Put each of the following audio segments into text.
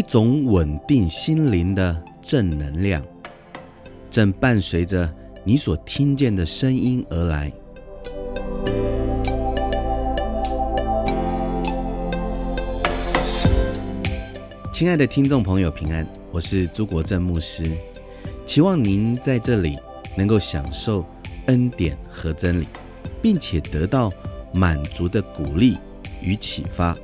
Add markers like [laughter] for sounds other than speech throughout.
一种稳定心灵的正能量，正伴随着你所听见的声音而来。亲爱的听众朋友，平安，我是朱国正牧师，期望您在这里能够享受恩典和真理，并且得到满足的鼓励与启发。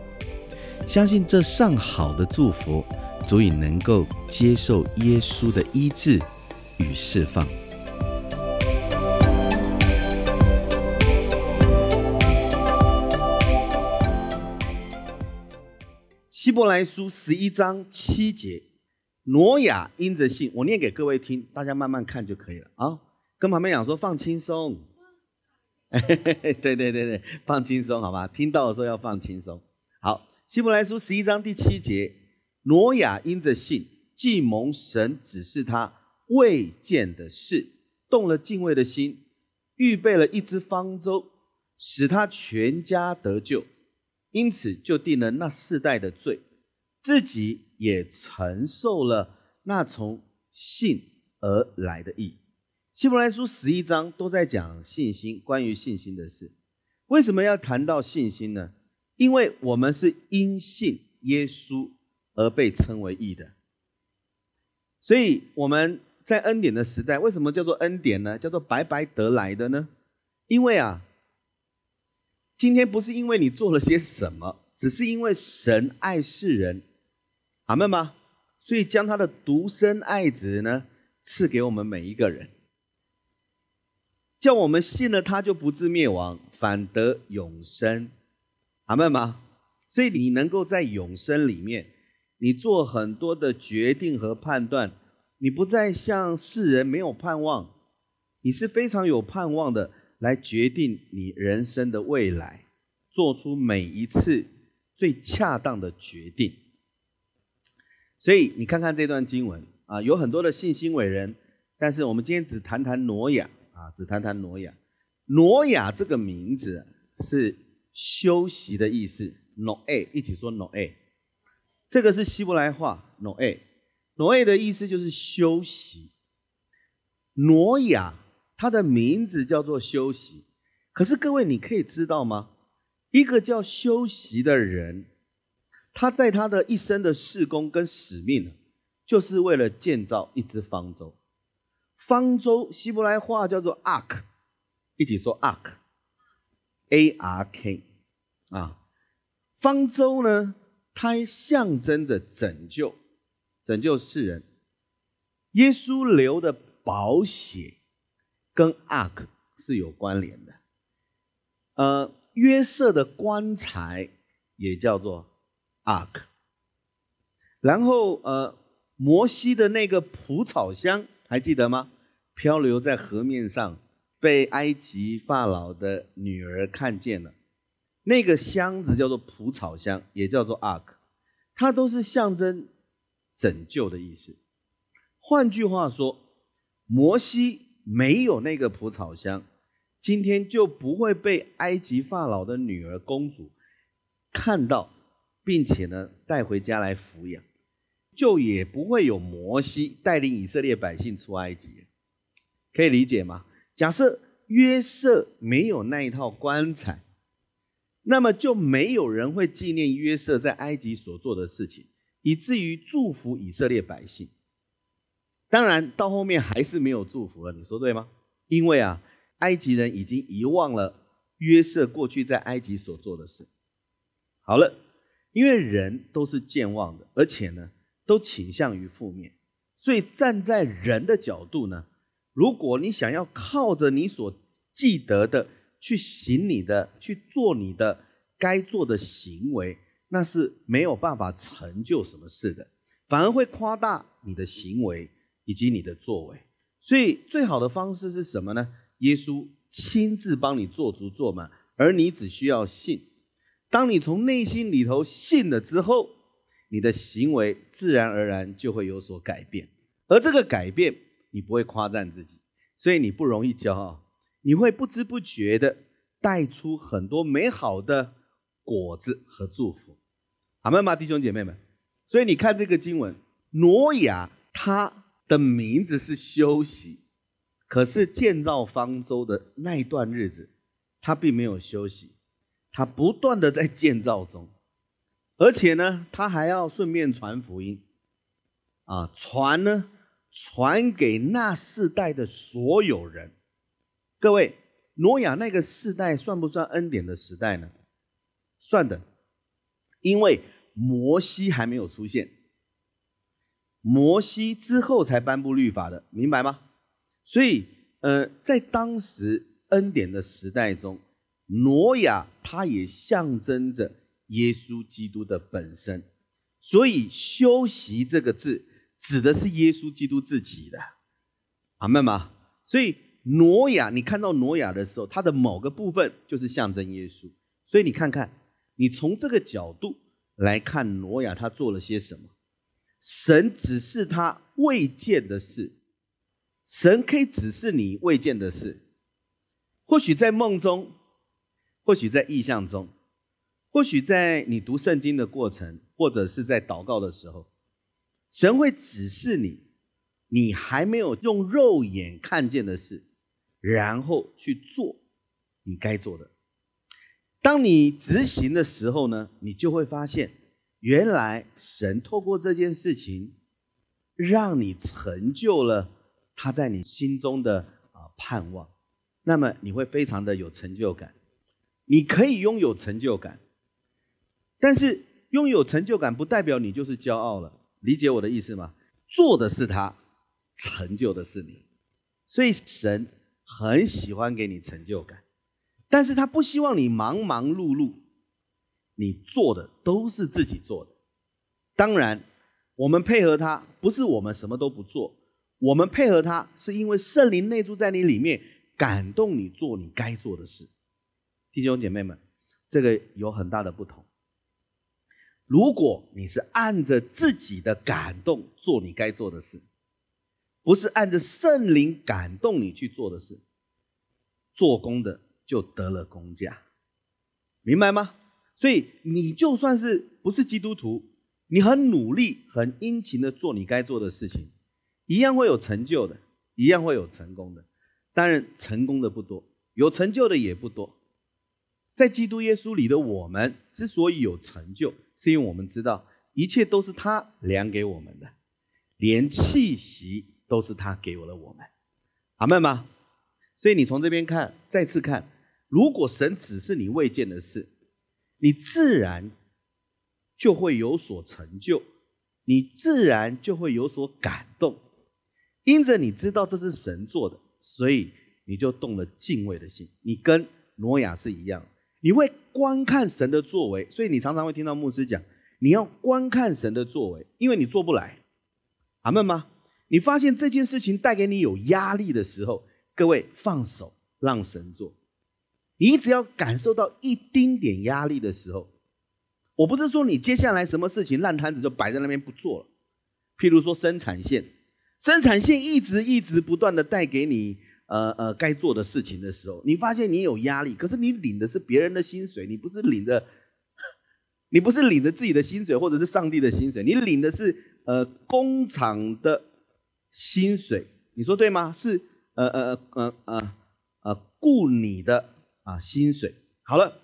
相信这上好的祝福，足以能够接受耶稣的医治与释放。希伯来书十一章七节，挪亚因着信，我念给各位听，大家慢慢看就可以了啊。跟旁边讲说放轻松，[laughs] 对对对对，放轻松好吧？听到的时候要放轻松。好，希伯来书十一章第七节，挪亚因着信，既蒙神指示他未见的事，动了敬畏的心，预备了一只方舟，使他全家得救。因此，就定了那世代的罪，自己也承受了那从信而来的义。希伯来书十一章都在讲信心，关于信心的事。为什么要谈到信心呢？因为我们是因信耶稣而被称为义的。所以我们在恩典的时代，为什么叫做恩典呢？叫做白白得来的呢？因为啊。今天不是因为你做了些什么，只是因为神爱世人，阿门吗？所以将他的独生爱子呢赐给我们每一个人，叫我们信了他就不至灭亡，反得永生，阿门吗？所以你能够在永生里面，你做很多的决定和判断，你不再像世人没有盼望，你是非常有盼望的。来决定你人生的未来，做出每一次最恰当的决定。所以你看看这段经文啊，有很多的信心伟人，但是我们今天只谈谈挪亚啊，只谈谈挪亚。挪亚这个名字是休息的意思，noa，一起说 noa，。这个是希伯来话，Noe，Noe 的意思就是休息。挪亚。他的名字叫做休息，可是各位，你可以知道吗？一个叫休息的人，他在他的一生的事工跟使命，就是为了建造一只方舟。方舟，希伯来话叫做 ark，一起说 ark ARK 啊，方舟呢，它象征着拯救，拯救世人。耶稣流的宝血。跟 ark 是有关联的，呃，约瑟的棺材也叫做 ark，然后呃，摩西的那个蒲草箱还记得吗？漂流在河面上，被埃及法老的女儿看见了，那个箱子叫做蒲草箱，也叫做 ark，它都是象征拯救的意思。换句话说，摩西。没有那个蒲草箱，今天就不会被埃及法老的女儿公主看到，并且呢带回家来抚养，就也不会有摩西带领以色列百姓出埃及，可以理解吗？假设约瑟没有那一套棺材，那么就没有人会纪念约瑟在埃及所做的事情，以至于祝福以色列百姓。当然，到后面还是没有祝福了，你说对吗？因为啊，埃及人已经遗忘了约瑟过去在埃及所做的事。好了，因为人都是健忘的，而且呢，都倾向于负面，所以站在人的角度呢，如果你想要靠着你所记得的去行你的、去做你的该做的行为，那是没有办法成就什么事的，反而会夸大你的行为。以及你的作为，所以最好的方式是什么呢？耶稣亲自帮你做足做满，而你只需要信。当你从内心里头信了之后，你的行为自然而然就会有所改变。而这个改变，你不会夸赞自己，所以你不容易骄傲，你会不知不觉的带出很多美好的果子和祝福。好吗，弟兄姐妹们？所以你看这个经文，挪亚他的名字是休息，可是建造方舟的那一段日子，他并没有休息，他不断的在建造中，而且呢，他还要顺便传福音，啊，传呢，传给那世代的所有人。各位，挪亚那个世代算不算恩典的时代呢？算的，因为摩西还没有出现，摩西之后才颁布律法的，明白吗？所以，呃，在当时恩典的时代中，挪亚他也象征着耶稣基督的本身，所以“修习”这个字指的是耶稣基督自己的，阿门吗？所以。挪亚，你看到挪亚的时候，他的某个部分就是象征耶稣。所以你看看，你从这个角度来看挪亚，他做了些什么？神指示他未见的事，神可以指示你未见的事。或许在梦中，或许在意象中，或许在你读圣经的过程，或者是在祷告的时候，神会指示你，你还没有用肉眼看见的事。然后去做你该做的。当你执行的时候呢，你就会发现，原来神透过这件事情，让你成就了他在你心中的啊盼望。那么你会非常的有成就感。你可以拥有成就感，但是拥有成就感不代表你就是骄傲了。理解我的意思吗？做的是他，成就的是你。所以神。很喜欢给你成就感，但是他不希望你忙忙碌碌，你做的都是自己做的。当然，我们配合他，不是我们什么都不做，我们配合他，是因为圣灵内住在你里面，感动你做你该做的事。弟兄姐妹们，这个有很大的不同。如果你是按着自己的感动做你该做的事。不是按着圣灵感动你去做的事，做工的就得了工价，明白吗？所以你就算是不是基督徒，你很努力、很殷勤的做你该做的事情，一样会有成就的，一样会有成功的。当然，成功的不多，有成就的也不多。在基督耶稣里的我们之所以有成就，是因为我们知道一切都是他量给我们的，连气息。都是他给我了我们，阿门吗？所以你从这边看，再次看，如果神只是你未见的事，你自然就会有所成就，你自然就会有所感动，因着你知道这是神做的，所以你就动了敬畏的心。你跟挪亚是一样，你会观看神的作为，所以你常常会听到牧师讲，你要观看神的作为，因为你做不来，阿门吗？你发现这件事情带给你有压力的时候，各位放手让神做。你只要感受到一丁点压力的时候，我不是说你接下来什么事情烂摊子就摆在那边不做了。譬如说生产线，生产线一直一直不断的带给你呃呃该做的事情的时候，你发现你有压力，可是你领的是别人的薪水，你不是领着，你不是领着自己的薪水或者是上帝的薪水，你领的是呃工厂的。薪水，你说对吗？是呃呃呃呃呃雇你的啊薪水。好了，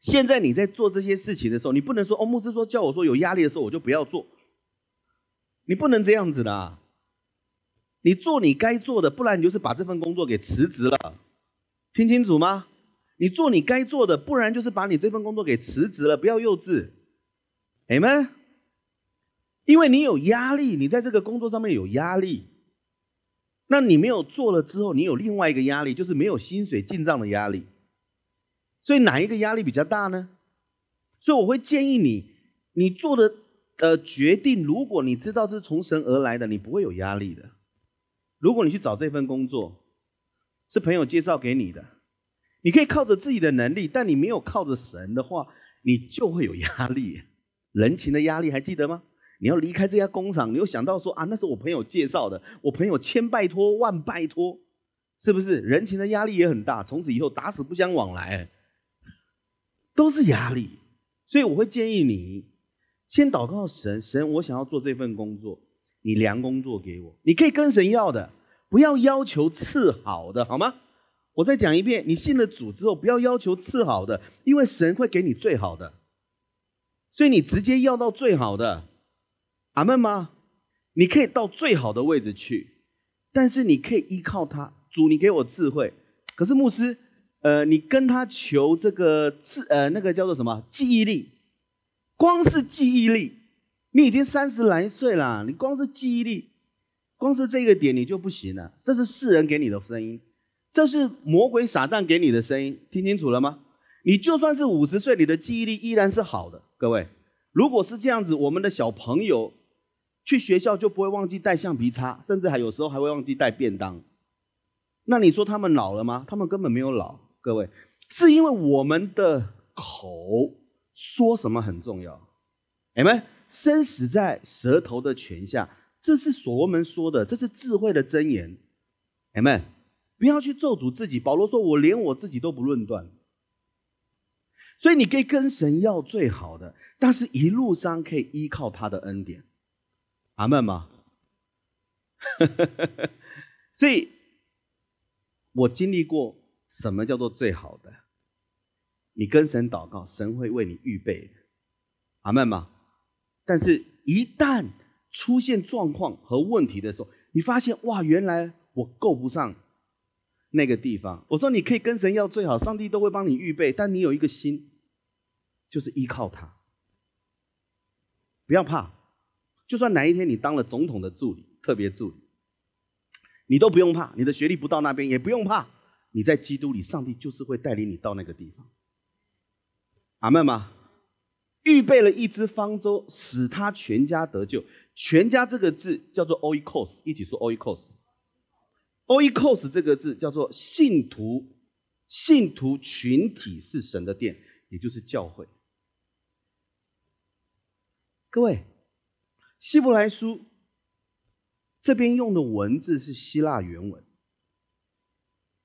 现在你在做这些事情的时候，你不能说哦，牧师说叫我说有压力的时候我就不要做，你不能这样子的啊。你做你该做的，不然你就是把这份工作给辞职了。听清楚吗？你做你该做的，不然就是把你这份工作给辞职了。不要幼稚，Amen。因为你有压力，你在这个工作上面有压力，那你没有做了之后，你有另外一个压力，就是没有薪水进账的压力。所以哪一个压力比较大呢？所以我会建议你，你做的呃决定，如果你知道这是从神而来的，你不会有压力的。如果你去找这份工作，是朋友介绍给你的，你可以靠着自己的能力，但你没有靠着神的话，你就会有压力，人情的压力，还记得吗？你要离开这家工厂，你又想到说啊，那是我朋友介绍的，我朋友千拜托万拜托，是不是？人情的压力也很大，从此以后打死不相往来，都是压力。所以我会建议你，先祷告神，神，我想要做这份工作，你量工作给我。你可以跟神要的，不要要求次好的，好吗？我再讲一遍，你信了主之后，不要要求次好的，因为神会给你最好的。所以你直接要到最好的，阿门吗？你可以到最好的位置去，但是你可以依靠他，主，你给我智慧。可是牧师，呃，你跟他求这个智，呃，那个叫做什么记忆力？光是记忆力，你已经三十来岁了，你光是记忆力，光是这个点你就不行了。这是世人给你的声音，这是魔鬼撒旦给你的声音，听清楚了吗？你就算是五十岁，你的记忆力依然是好的。各位，如果是这样子，我们的小朋友去学校就不会忘记带橡皮擦，甚至还有时候还会忘记带便当。那你说他们老了吗？他们根本没有老。各位，是因为我们的口说什么很重要。你们生死在舌头的泉下，这是所罗门说的，这是智慧的箴言。你们不要去咒诅自己。保罗说：“我连我自己都不论断。”所以你可以跟神要最好的，但是一路上可以依靠他的恩典，阿门吗？[laughs] 所以，我经历过什么叫做最好的？你跟神祷告，神会为你预备，阿门吗？但是，一旦出现状况和问题的时候，你发现哇，原来我够不上那个地方。我说你可以跟神要最好，上帝都会帮你预备，但你有一个心。就是依靠他，不要怕，就算哪一天你当了总统的助理、特别助理，你都不用怕。你的学历不到那边也不用怕，你在基督里，上帝就是会带领你到那个地方。阿门吗？预备了一只方舟，使他全家得救。全家这个字叫做 oikos，一起说 oikos。oikos 这个字叫做信徒，信徒群体是神的殿，也就是教会。各位，希伯来书这边用的文字是希腊原文。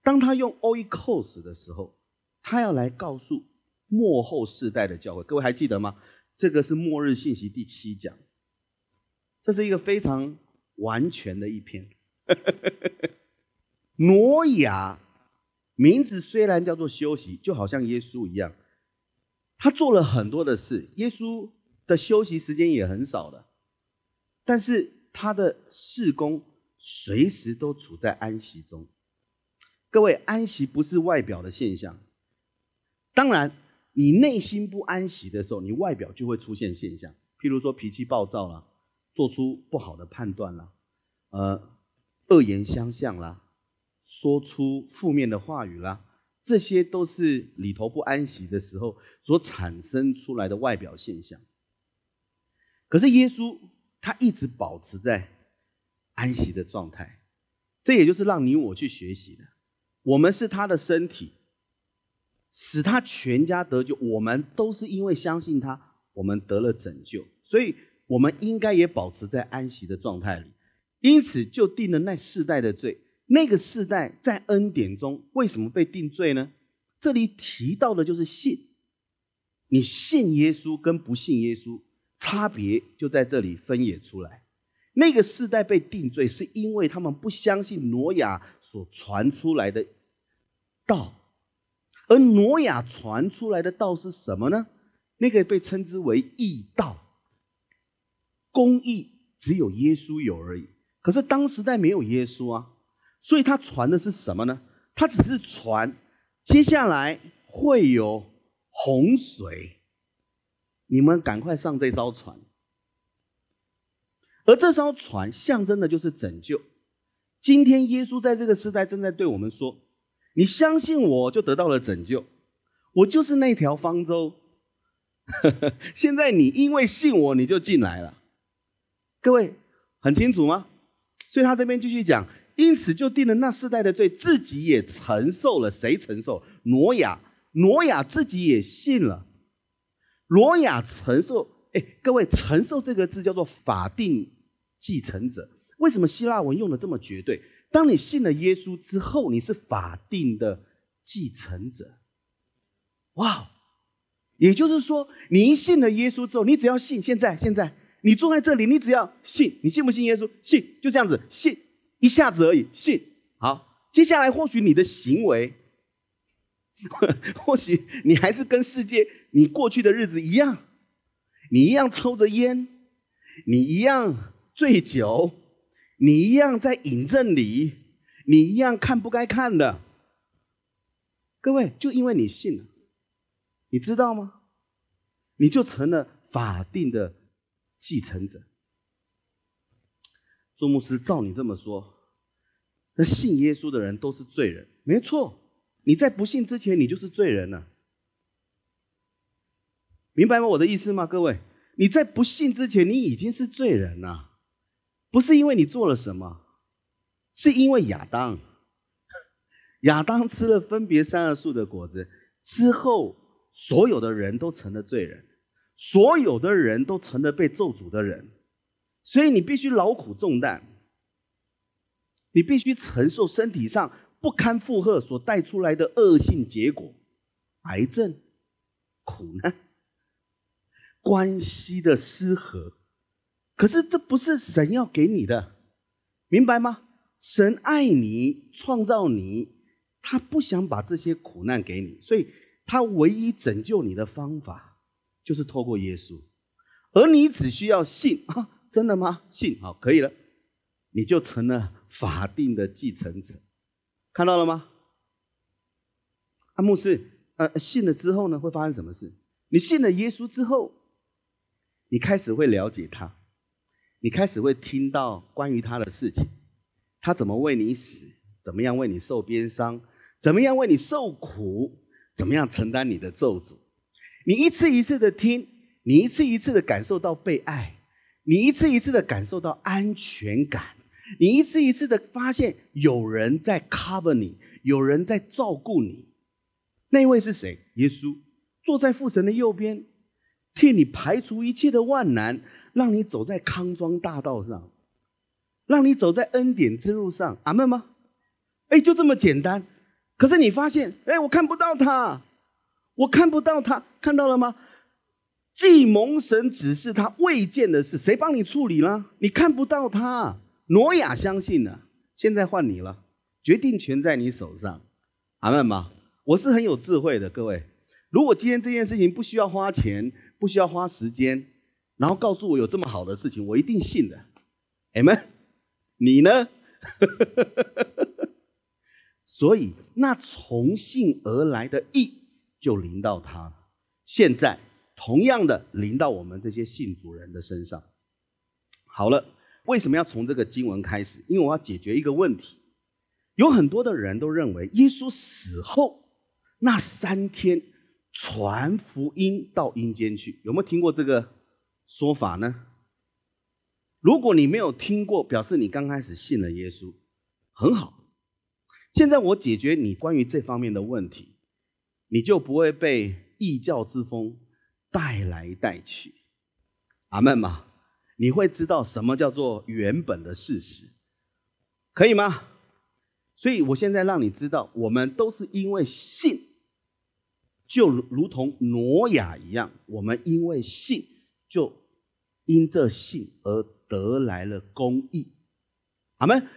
当他用 oikos 的时候，他要来告诉末后世代的教会。各位还记得吗？这个是末日信息第七讲，这是一个非常完全的一篇。挪亚名字虽然叫做休息，就好像耶稣一样，他做了很多的事。耶稣。的休息时间也很少的，但是他的事工随时都处在安息中。各位，安息不是外表的现象。当然，你内心不安息的时候，你外表就会出现现象，譬如说脾气暴躁啦，做出不好的判断啦，呃，恶言相向啦，说出负面的话语啦，这些都是里头不安息的时候所产生出来的外表现象。可是耶稣他一直保持在安息的状态，这也就是让你我去学习的。我们是他的身体，使他全家得救。我们都是因为相信他，我们得了拯救，所以我们应该也保持在安息的状态里。因此就定了那世代的罪。那个世代在恩典中为什么被定罪呢？这里提到的就是信，你信耶稣跟不信耶稣。差别就在这里分野出来。那个世代被定罪，是因为他们不相信挪亚所传出来的道，而挪亚传出来的道是什么呢？那个被称之为义道。公义只有耶稣有而已。可是当时代没有耶稣啊，所以他传的是什么呢？他只是传接下来会有洪水。你们赶快上这艘船，而这艘船象征的就是拯救。今天耶稣在这个时代正在对我们说：“你相信我就得到了拯救，我就是那条方舟。[laughs] ”现在你因为信我，你就进来了。各位很清楚吗？所以他这边继续讲，因此就定了那世代的罪，自己也承受了。谁承受？挪亚，挪亚自己也信了。罗亚承受，哎，各位，承受这个字叫做法定继承者。为什么希腊文用的这么绝对？当你信了耶稣之后，你是法定的继承者。哇，也就是说，你一信了耶稣之后，你只要信，现在现在你坐在这里，你只要信，你信不信耶稣？信，就这样子信，一下子而已，信。好，接下来或许你的行为，[laughs] 或许你还是跟世界你过去的日子一样，你一样抽着烟，你一样醉酒，你一样在引证你，你一样看不该看的。各位，就因为你信了。你知道吗？你就成了法定的继承者。做牧师，照你这么说，那信耶稣的人都是罪人，没错。你在不信之前，你就是罪人了。明白吗？我的意思吗？各位，你在不信之前，你已经是罪人了，不是因为你做了什么，是因为亚当。亚当吃了分别三恶树的果子之后。所有的人都成了罪人，所有的人都成了被咒诅的人，所以你必须劳苦重担，你必须承受身体上不堪负荷所带出来的恶性结果，癌症、苦难、关系的失和。可是这不是神要给你的，明白吗？神爱你，创造你，他不想把这些苦难给你，所以。他唯一拯救你的方法，就是透过耶稣，而你只需要信啊！真的吗？信好，可以了，你就成了法定的继承者，看到了吗？阿牧师，呃，信了之后呢，会发生什么事？你信了耶稣之后，你开始会了解他，你开始会听到关于他的事情，他怎么为你死，怎么样为你受鞭伤，怎么样为你受苦。怎么样承担你的咒诅？你一次一次的听，你一次一次的感受到被爱，你一次一次的感受到安全感，你一次一次的发现有人在 cover 你，有人在照顾你。那位是谁？耶稣坐在父神的右边，替你排除一切的万难，让你走在康庄大道上，让你走在恩典之路上。阿门吗？哎，就这么简单。可是你发现，哎，我看不到他，我看不到他，看到了吗？既蒙神指示他未见的事，谁帮你处理了？你看不到他。挪亚相信了，现在换你了，决定权在你手上。阿门吗？我是很有智慧的，各位。如果今天这件事情不需要花钱，不需要花时间，然后告诉我有这么好的事情，我一定信的。阿门。你呢？[laughs] 所以，那从信而来的义就临到他。现在，同样的临到我们这些信主人的身上。好了，为什么要从这个经文开始？因为我要解决一个问题。有很多的人都认为，耶稣死后那三天传福音到阴间去。有没有听过这个说法呢？如果你没有听过，表示你刚开始信了耶稣，很好。现在我解决你关于这方面的问题，你就不会被异教之风带来带去。阿门吗？你会知道什么叫做原本的事实，可以吗？所以我现在让你知道，我们都是因为信，就如同挪亚一样，我们因为信，就因这信而得来了公义。阿门。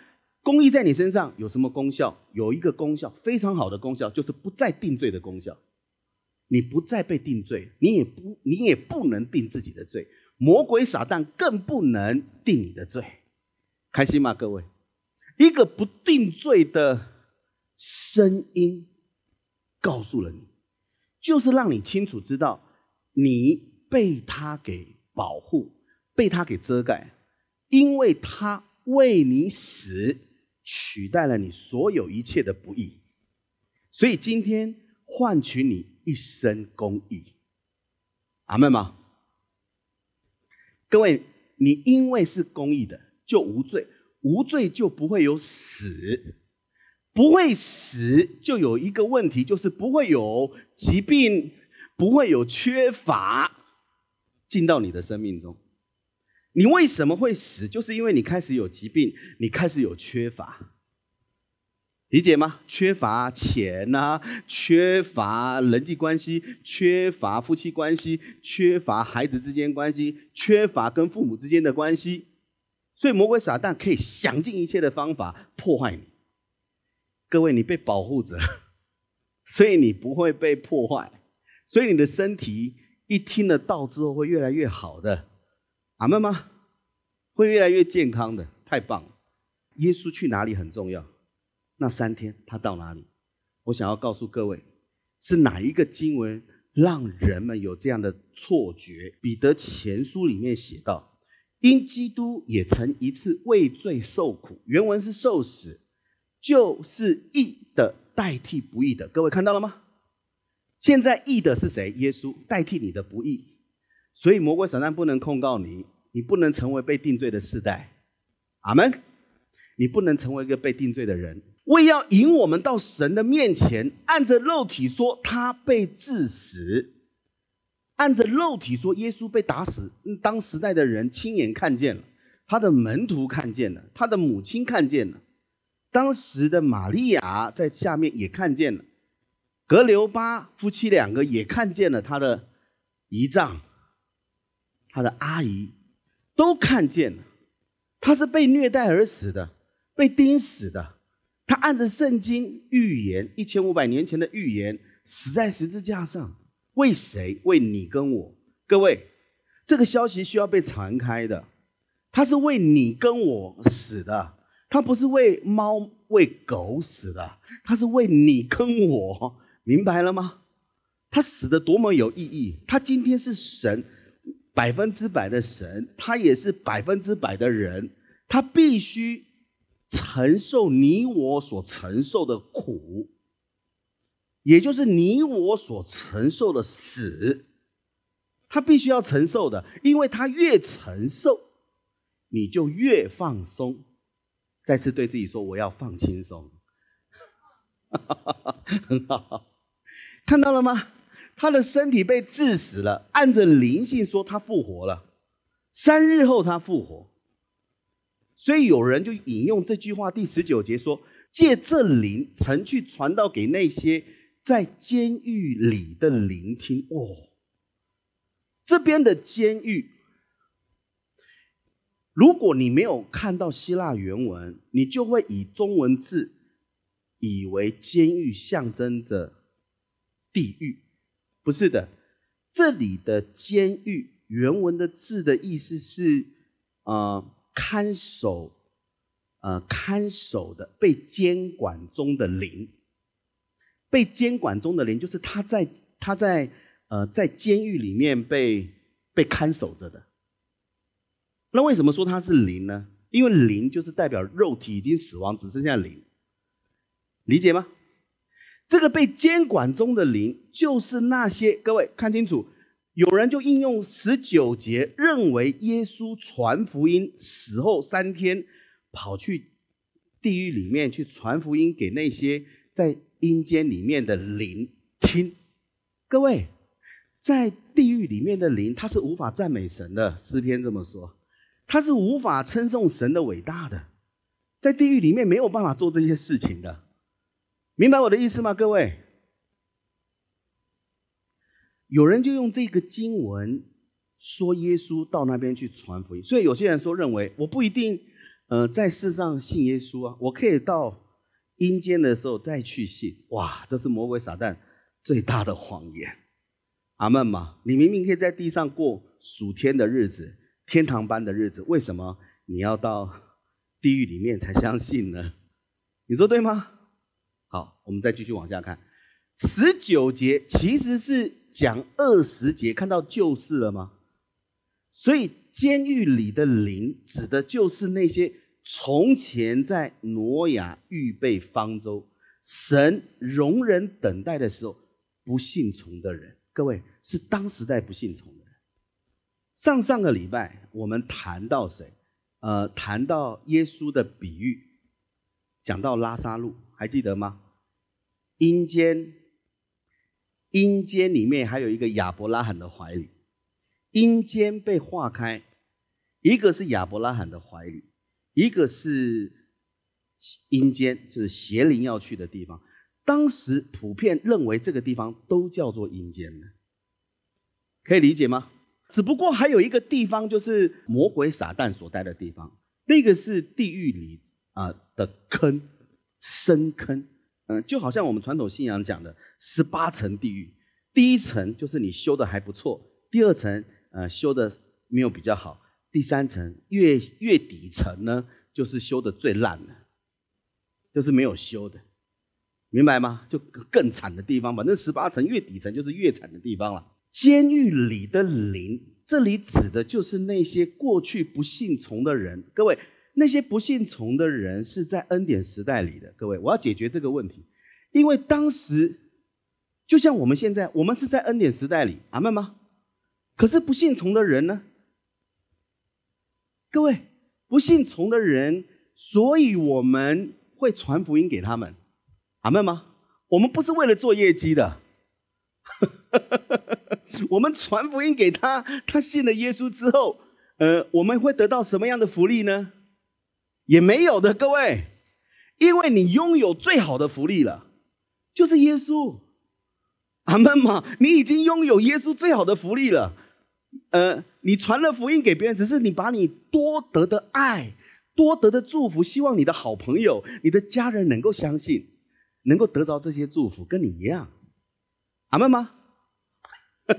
公益在你身上有什么功效？有一个功效，非常好的功效，就是不再定罪的功效。你不再被定罪，你也不，你也不能定自己的罪。魔鬼撒旦更不能定你的罪。开心吗，各位？一个不定罪的声音告诉了你，就是让你清楚知道，你被他给保护，被他给遮盖，因为他为你死。取代了你所有一切的不义，所以今天换取你一生公义，阿门吗？各位，你因为是公义的，就无罪，无罪就不会有死，不会死就有一个问题，就是不会有疾病，不会有缺乏进到你的生命中。你为什么会死？就是因为你开始有疾病，你开始有缺乏。理解吗？缺乏钱呐，缺乏人际关系，缺乏夫妻关系，缺乏孩子之间关系，缺乏跟父母之间的关系，所以魔鬼撒旦可以想尽一切的方法破坏你。各位，你被保护着，[laughs] 所以你不会被破坏，所以你的身体一听了道之后会越来越好的，阿门吗？会越来越健康的，太棒了！耶稣去哪里很重要。那三天他到哪里？我想要告诉各位，是哪一个经文让人们有这样的错觉？彼得前书里面写道：“因基督也曾一次为罪受苦，原文是受死，就是义的代替不义的。”各位看到了吗？现在义的是谁？耶稣代替你的不义，所以魔鬼撒旦不能控告你，你不能成为被定罪的世代。阿门。你不能成为一个被定罪的人。为要引我们到神的面前，按着肉体说他被致死，按着肉体说耶稣被打死。当时代的人亲眼看见了，他的门徒看见了，他的母亲看见了，当时的玛利亚在下面也看见了，格留巴夫妻两个也看见了他的姨丈，他的阿姨都看见了，他是被虐待而死的，被钉死的。他按着圣经预言，一千五百年前的预言，死在十字架上，为谁？为你跟我。各位，这个消息需要被传开的。他是为你跟我死的，他不是为猫、为狗死的，他是为你跟我，明白了吗？他死的多么有意义！他今天是神，百分之百的神，他也是百分之百的人，他必须。承受你我所承受的苦，也就是你我所承受的死，他必须要承受的，因为他越承受，你就越放松。再次对自己说：“我要放轻松。[laughs] ”很好，看到了吗？他的身体被致死了，按着灵性说他复活了，三日后他复活。所以有人就引用这句话第十九节说：“借这灵曾去传道给那些在监狱里的聆听。”哦，这边的监狱，如果你没有看到希腊原文，你就会以中文字以为监狱象征着地狱，不是的。这里的监狱原文的字的意思是啊。看守，呃，看守的被监管中的灵，被监管中的灵，就是他在他在呃在监狱里面被被看守着的。那为什么说他是灵呢？因为灵就是代表肉体已经死亡，只剩下灵，理解吗？这个被监管中的灵，就是那些各位看清楚。有人就应用十九节，认为耶稣传福音死后三天，跑去地狱里面去传福音给那些在阴间里面的灵听。各位，在地狱里面的灵，他是无法赞美神的。诗篇这么说，他是无法称颂神的伟大的，在地狱里面没有办法做这些事情的。明白我的意思吗，各位？有人就用这个经文说耶稣到那边去传福音，所以有些人说认为我不一定，呃，在世上信耶稣啊，我可以到阴间的时候再去信。哇，这是魔鬼撒旦最大的谎言。阿门嘛？你明明可以在地上过数天的日子，天堂般的日子，为什么你要到地狱里面才相信呢？你说对吗？好，我们再继续往下看，十九节其实是。讲二十节看到旧事了吗？所以监狱里的灵指的就是那些从前在挪亚预备方舟、神容忍等待的时候不信从的人。各位是当时代不信从的人。上上个礼拜我们谈到谁？呃，谈到耶稣的比喻，讲到拉萨路，还记得吗？阴间。阴间里面还有一个亚伯拉罕的怀里，阴间被划开，一个是亚伯拉罕的怀里，一个是阴间就是邪灵要去的地方。当时普遍认为这个地方都叫做阴间的，可以理解吗？只不过还有一个地方，就是魔鬼撒旦所待的地方，那个是地狱里啊的坑，深坑。嗯，就好像我们传统信仰讲的十八层地狱，第一层就是你修的还不错，第二层呃修的没有比较好，第三层越越底层呢就是修的最烂的，就是没有修的。明白吗？就更惨的地方，反正十八层越底层就是越惨的地方了。监狱里的灵，这里指的就是那些过去不信从的人。各位，那些不信从的人是在恩典时代里的。各位，我要解决这个问题，因为当时就像我们现在，我们是在恩典时代里，阿门吗？可是不信从的人呢？各位，不信从的人，所以我们会传福音给他们。阿门吗？我们不是为了做业绩的，[laughs] 我们传福音给他，他信了耶稣之后，呃，我们会得到什么样的福利呢？也没有的，各位，因为你拥有最好的福利了，就是耶稣。阿门吗？你已经拥有耶稣最好的福利了。呃，你传了福音给别人，只是你把你多得的爱、多得的祝福，希望你的好朋友、你的家人能够相信。能够得着这些祝福，跟你一样，阿门吗？[laughs]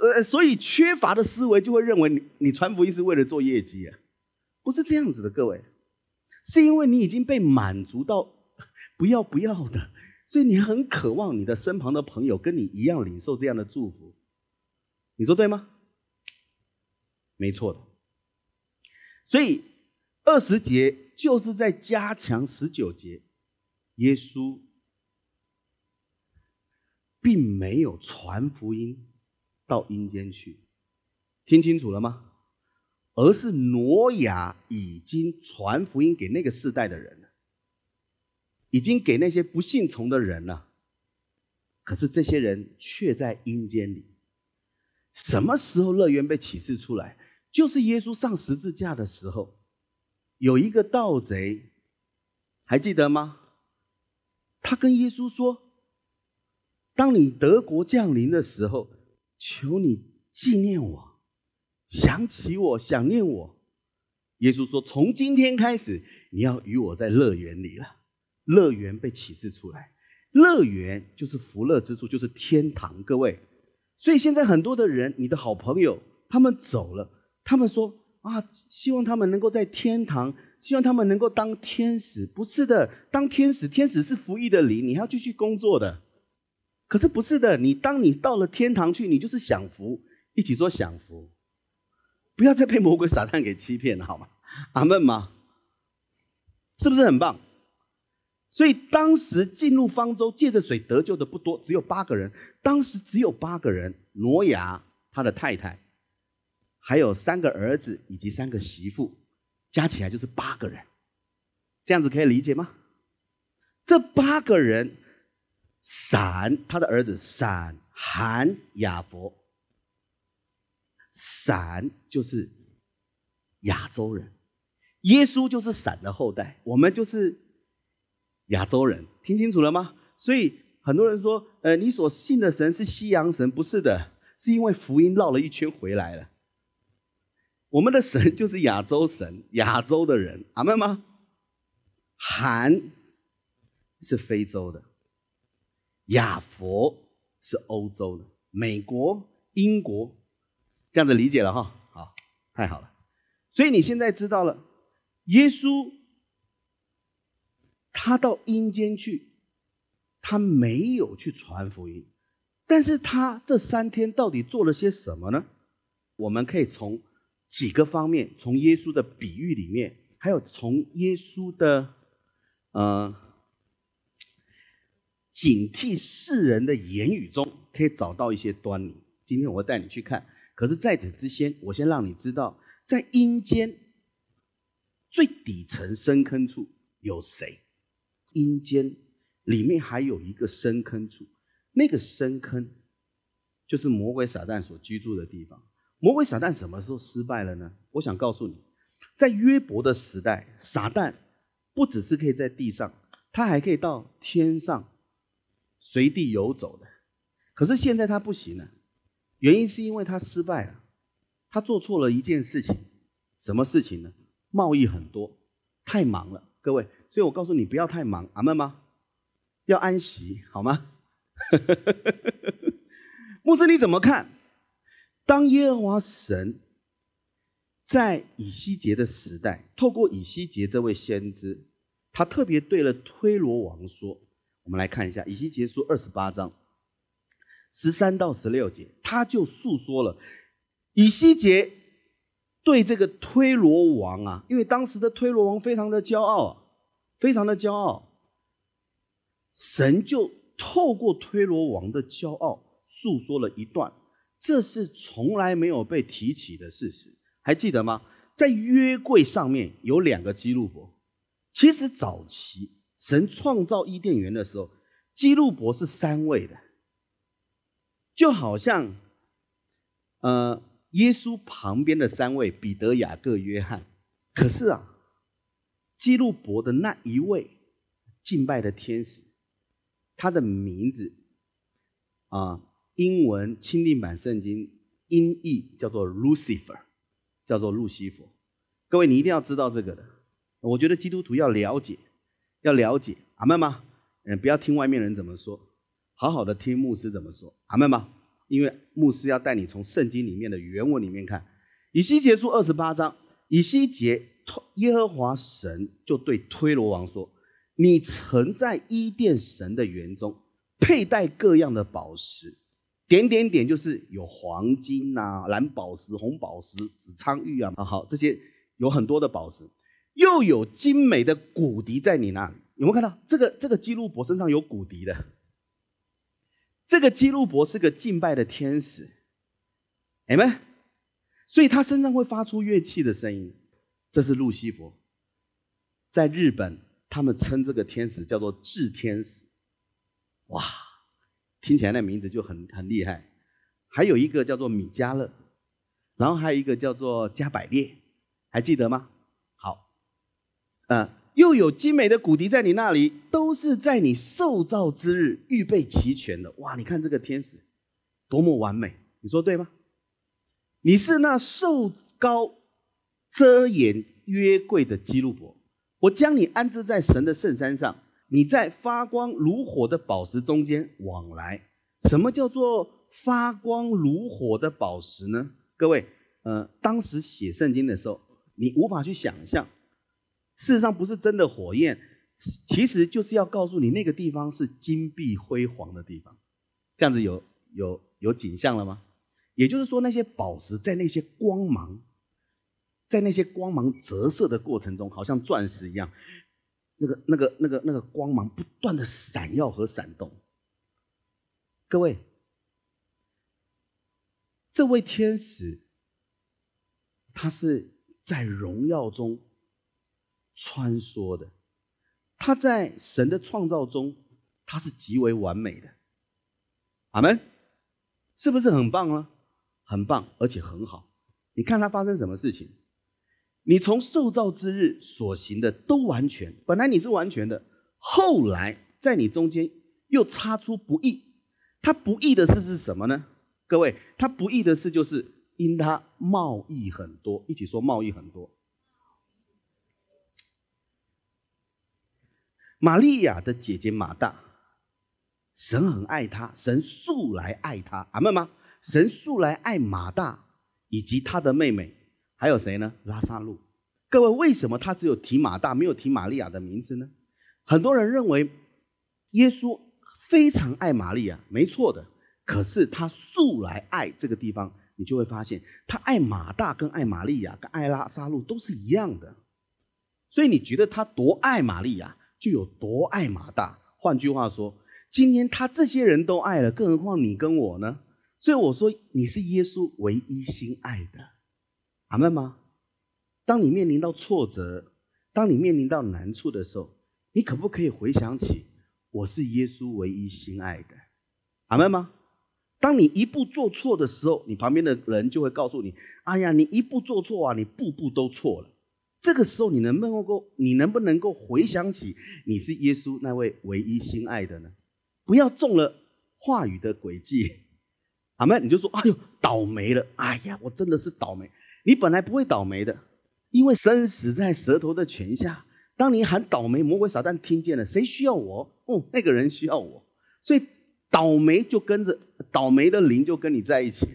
呃所以缺乏的思维就会认为你你传福音是为了做业绩啊，不是这样子的，各位，是因为你已经被满足到 [laughs] 不要不要的，所以你很渴望你的身旁的朋友跟你一样领受这样的祝福，你说对吗？没错的，所以二十节就是在加强十九节。耶稣并没有传福音到阴间去，听清楚了吗？而是挪亚已经传福音给那个世代的人了，已经给那些不信从的人了。可是这些人却在阴间里。什么时候乐园被启示出来？就是耶稣上十字架的时候，有一个盗贼，还记得吗？他跟耶稣说：“当你德国降临的时候，求你纪念我，想起我，想念我。”耶稣说：“从今天开始，你要与我在乐园里了。乐园被启示出来，乐园就是福乐之处，就是天堂。各位，所以现在很多的人，你的好朋友，他们走了，他们说啊，希望他们能够在天堂。”希望他们能够当天使，不是的，当天使，天使是服役的灵，你还要继续工作的。可是不是的，你当你到了天堂去，你就是享福，一起说享福，不要再被魔鬼撒旦给欺骗了，好吗？阿门吗？是不是很棒？所以当时进入方舟借着水得救的不多，只有八个人。当时只有八个人：挪亚、他的太太，还有三个儿子以及三个媳妇。加起来就是八个人，这样子可以理解吗？这八个人，闪他的儿子闪、含、亚伯，闪就是亚洲人，耶稣就是闪的后代，我们就是亚洲人，听清楚了吗？所以很多人说，呃，你所信的神是西洋神，不是的，是因为福音绕了一圈回来了。我们的神 [laughs] 就是亚洲神，亚洲的人，阿门吗？韩是非洲的，亚佛是欧洲的，美国、英国，这样子理解了哈？好，太好了。所以你现在知道了，耶稣他到阴间去，他没有去传福音，但是他这三天到底做了些什么呢？我们可以从。几个方面，从耶稣的比喻里面，还有从耶稣的呃警惕世人的言语中，可以找到一些端倪。今天我带你去看。可是在此之前，我先让你知道，在阴间最底层深坑处有谁？阴间里面还有一个深坑处，那个深坑就是魔鬼撒旦所居住的地方。魔鬼撒旦什么时候失败了呢？我想告诉你，在约伯的时代，撒旦不只是可以在地上，他还可以到天上随地游走的。可是现在他不行了，原因是因为他失败了，他做错了一件事情，什么事情呢？贸易很多，太忙了，各位。所以我告诉你，不要太忙，阿门吗？要安息，好吗？[laughs] 牧师，你怎么看？当耶和华神。在以西结的时代，透过以西结这位先知，他特别对了推罗王说：“我们来看一下以西结书二十八章十三到十六节，他就诉说了以西结对这个推罗王啊，因为当时的推罗王非常的骄傲，非常的骄傲，神就透过推罗王的骄傲诉说了一段，这是从来没有被提起的事实。”还记得吗？在约柜上面有两个基路伯。其实早期神创造伊甸园的时候，基路伯是三位的，就好像呃耶稣旁边的三位彼得、雅各、约翰。可是啊，基路伯的那一位敬拜的天使，他的名字啊，英文钦定版圣经音译叫做 Lucifer。叫做路西佛，各位你一定要知道这个的。我觉得基督徒要了解，要了解阿门吗？嗯，不要听外面人怎么说，好好的听牧师怎么说阿门吗？因为牧师要带你从圣经里面的原文里面看。以西结书二十八章，以西结耶和华神就对推罗王说：“你曾在伊甸神的园中佩戴各样的宝石。”点点点就是有黄金呐、蓝宝石、红宝石、紫苍玉啊，好，这些有很多的宝石，又有精美的骨笛在你那里。有没有看到这个？这个基路伯身上有骨笛的。这个基路伯是个敬拜的天使，哎们，所以他身上会发出乐器的声音。这是路西佛，在日本他们称这个天使叫做智天使。哇！听起来那名字就很很厉害，还有一个叫做米迦勒，然后还有一个叫做加百列，还记得吗？好，嗯，又有精美的骨笛在你那里，都是在你受造之日预备齐全的。哇，你看这个天使多么完美，你说对吗？你是那受高遮掩约柜的基路伯，我将你安置在神的圣山上。你在发光如火的宝石中间往来，什么叫做发光如火的宝石呢？各位，呃，当时写圣经的时候，你无法去想象，事实上不是真的火焰，其实就是要告诉你那个地方是金碧辉煌的地方。这样子有有有景象了吗？也就是说，那些宝石在那些光芒，在那些光芒折射的过程中，好像钻石一样。那个、那个、那个、那个光芒不断的闪耀和闪动。各位，这位天使，他是在荣耀中穿梭的，他在神的创造中，他是极为完美的。阿门，是不是很棒呢？很棒，而且很好。你看他发生什么事情？你从受造之日所行的都完全，本来你是完全的，后来在你中间又插出不义。他不义的事是什么呢？各位，他不义的事就是因他贸易很多，一起说贸易很多。玛利亚的姐姐马大，神很爱她，神素来爱她，阿门吗？神素来爱马大以及她的妹妹。还有谁呢？拉萨路。各位，为什么他只有提马大，没有提玛利亚的名字呢？很多人认为耶稣非常爱玛利亚，没错的。可是他素来爱这个地方，你就会发现他爱马大跟爱玛利亚跟爱拉萨路都是一样的。所以你觉得他多爱玛利亚，就有多爱马大。换句话说，今天他这些人都爱了，更何况你跟我呢？所以我说，你是耶稣唯一心爱的。阿门吗？当你面临到挫折，当你面临到难处的时候，你可不可以回想起我是耶稣唯一心爱的？阿门吗？当你一步做错的时候，你旁边的人就会告诉你：“哎呀，你一步做错啊，你步步都错了。”这个时候，你能不能够，你能不能够回想起你是耶稣那位唯一心爱的呢？不要中了话语的诡计，阿妹，你就说：“哎呦，倒霉了！哎呀，我真的是倒霉。”你本来不会倒霉的，因为生死在舌头的权下。当你喊倒霉，魔鬼撒旦听见了，谁需要我？哦，那个人需要我，所以倒霉就跟着倒霉的灵就跟你在一起，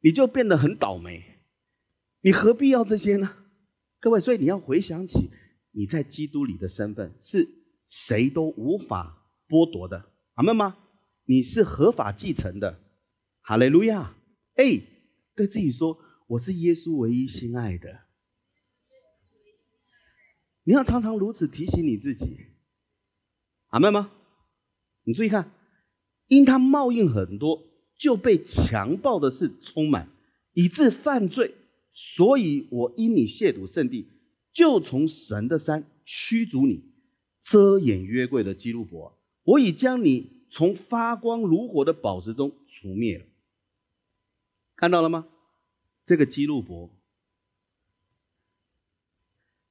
你就变得很倒霉。你何必要这些呢？各位，所以你要回想起你在基督里的身份，是谁都无法剥夺的，阿门吗？你是合法继承的，哈利路亚！哎，对自己说，我是耶稣唯一心爱的。你要常常如此提醒你自己，阿门吗？你注意看，因他冒应很多，就被强暴的事充满，以致犯罪。所以我因你亵渎圣地，就从神的山驱逐你，遮掩约柜的基路伯，我已将你从发光如火的宝石中除灭了。看到了吗？这个基路伯，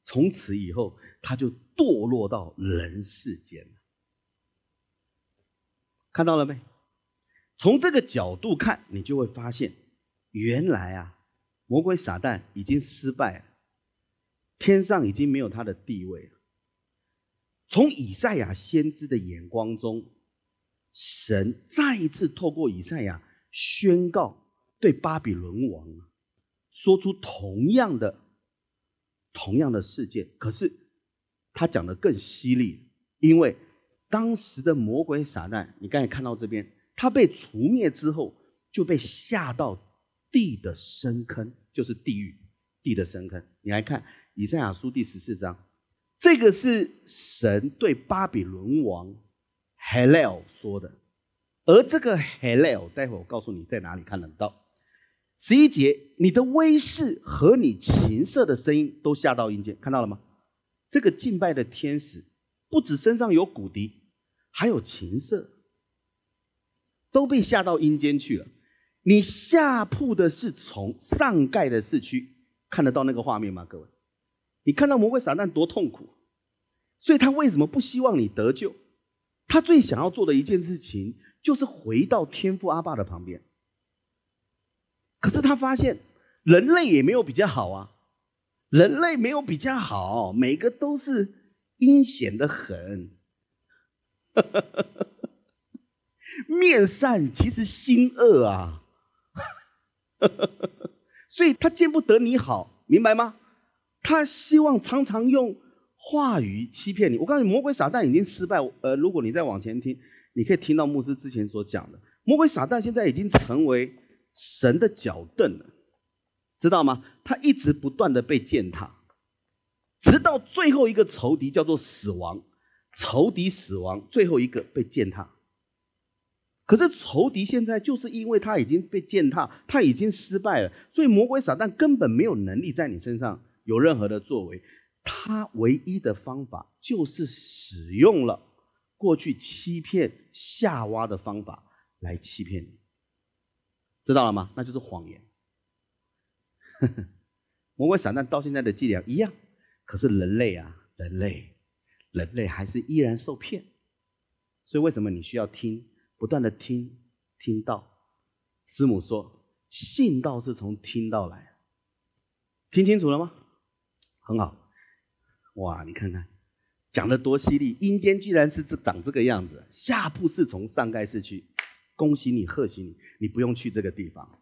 从此以后他就堕落到人世间了。看到了没？从这个角度看，你就会发现，原来啊。魔鬼撒旦已经失败了，天上已经没有他的地位了。从以赛亚先知的眼光中，神再一次透过以赛亚宣告对巴比伦王说出同样的、同样的事件。可是他讲的更犀利，因为当时的魔鬼撒旦，你刚才看到这边，他被除灭之后，就被下到。地的深坑就是地狱，地的深坑。你来看以赛亚书第十四章，这个是神对巴比伦王 Helel 说的，而这个 Helel，待会我告诉你在哪里看得到。十一节，你的威势和你琴瑟的声音都下到阴间，看到了吗？这个敬拜的天使不止身上有骨笛，还有琴瑟，都被下到阴间去了。你下铺的是从上盖的市区看得到那个画面吗？各位，你看到魔鬼撒旦多痛苦，所以他为什么不希望你得救？他最想要做的一件事情就是回到天父阿爸的旁边。可是他发现人类也没有比较好啊，人类没有比较好，每个都是阴险的很。[laughs] 面善其实心恶啊。[laughs] 所以他见不得你好，明白吗？他希望常常用话语欺骗你。我告诉你，魔鬼撒旦已经失败。呃，如果你再往前听，你可以听到牧师之前所讲的，魔鬼撒旦现在已经成为神的脚凳了，知道吗？他一直不断的被践踏，直到最后一个仇敌叫做死亡，仇敌死亡，最后一个被践踏。可是仇敌现在就是因为他已经被践踏，他已经失败了，所以魔鬼撒旦根本没有能力在你身上有任何的作为。他唯一的方法就是使用了过去欺骗夏娃的方法来欺骗你，知道了吗？那就是谎言。[laughs] 魔鬼撒旦到现在的伎俩一样，可是人类啊，人类，人类还是依然受骗。所以为什么你需要听？不断的听，听到，师母说，信道是从听到来，听清楚了吗？很好，哇，你看看，讲的多犀利！阴间居然是这长这个样子，下铺是从上盖市区，恭喜你，贺喜你，你不用去这个地方。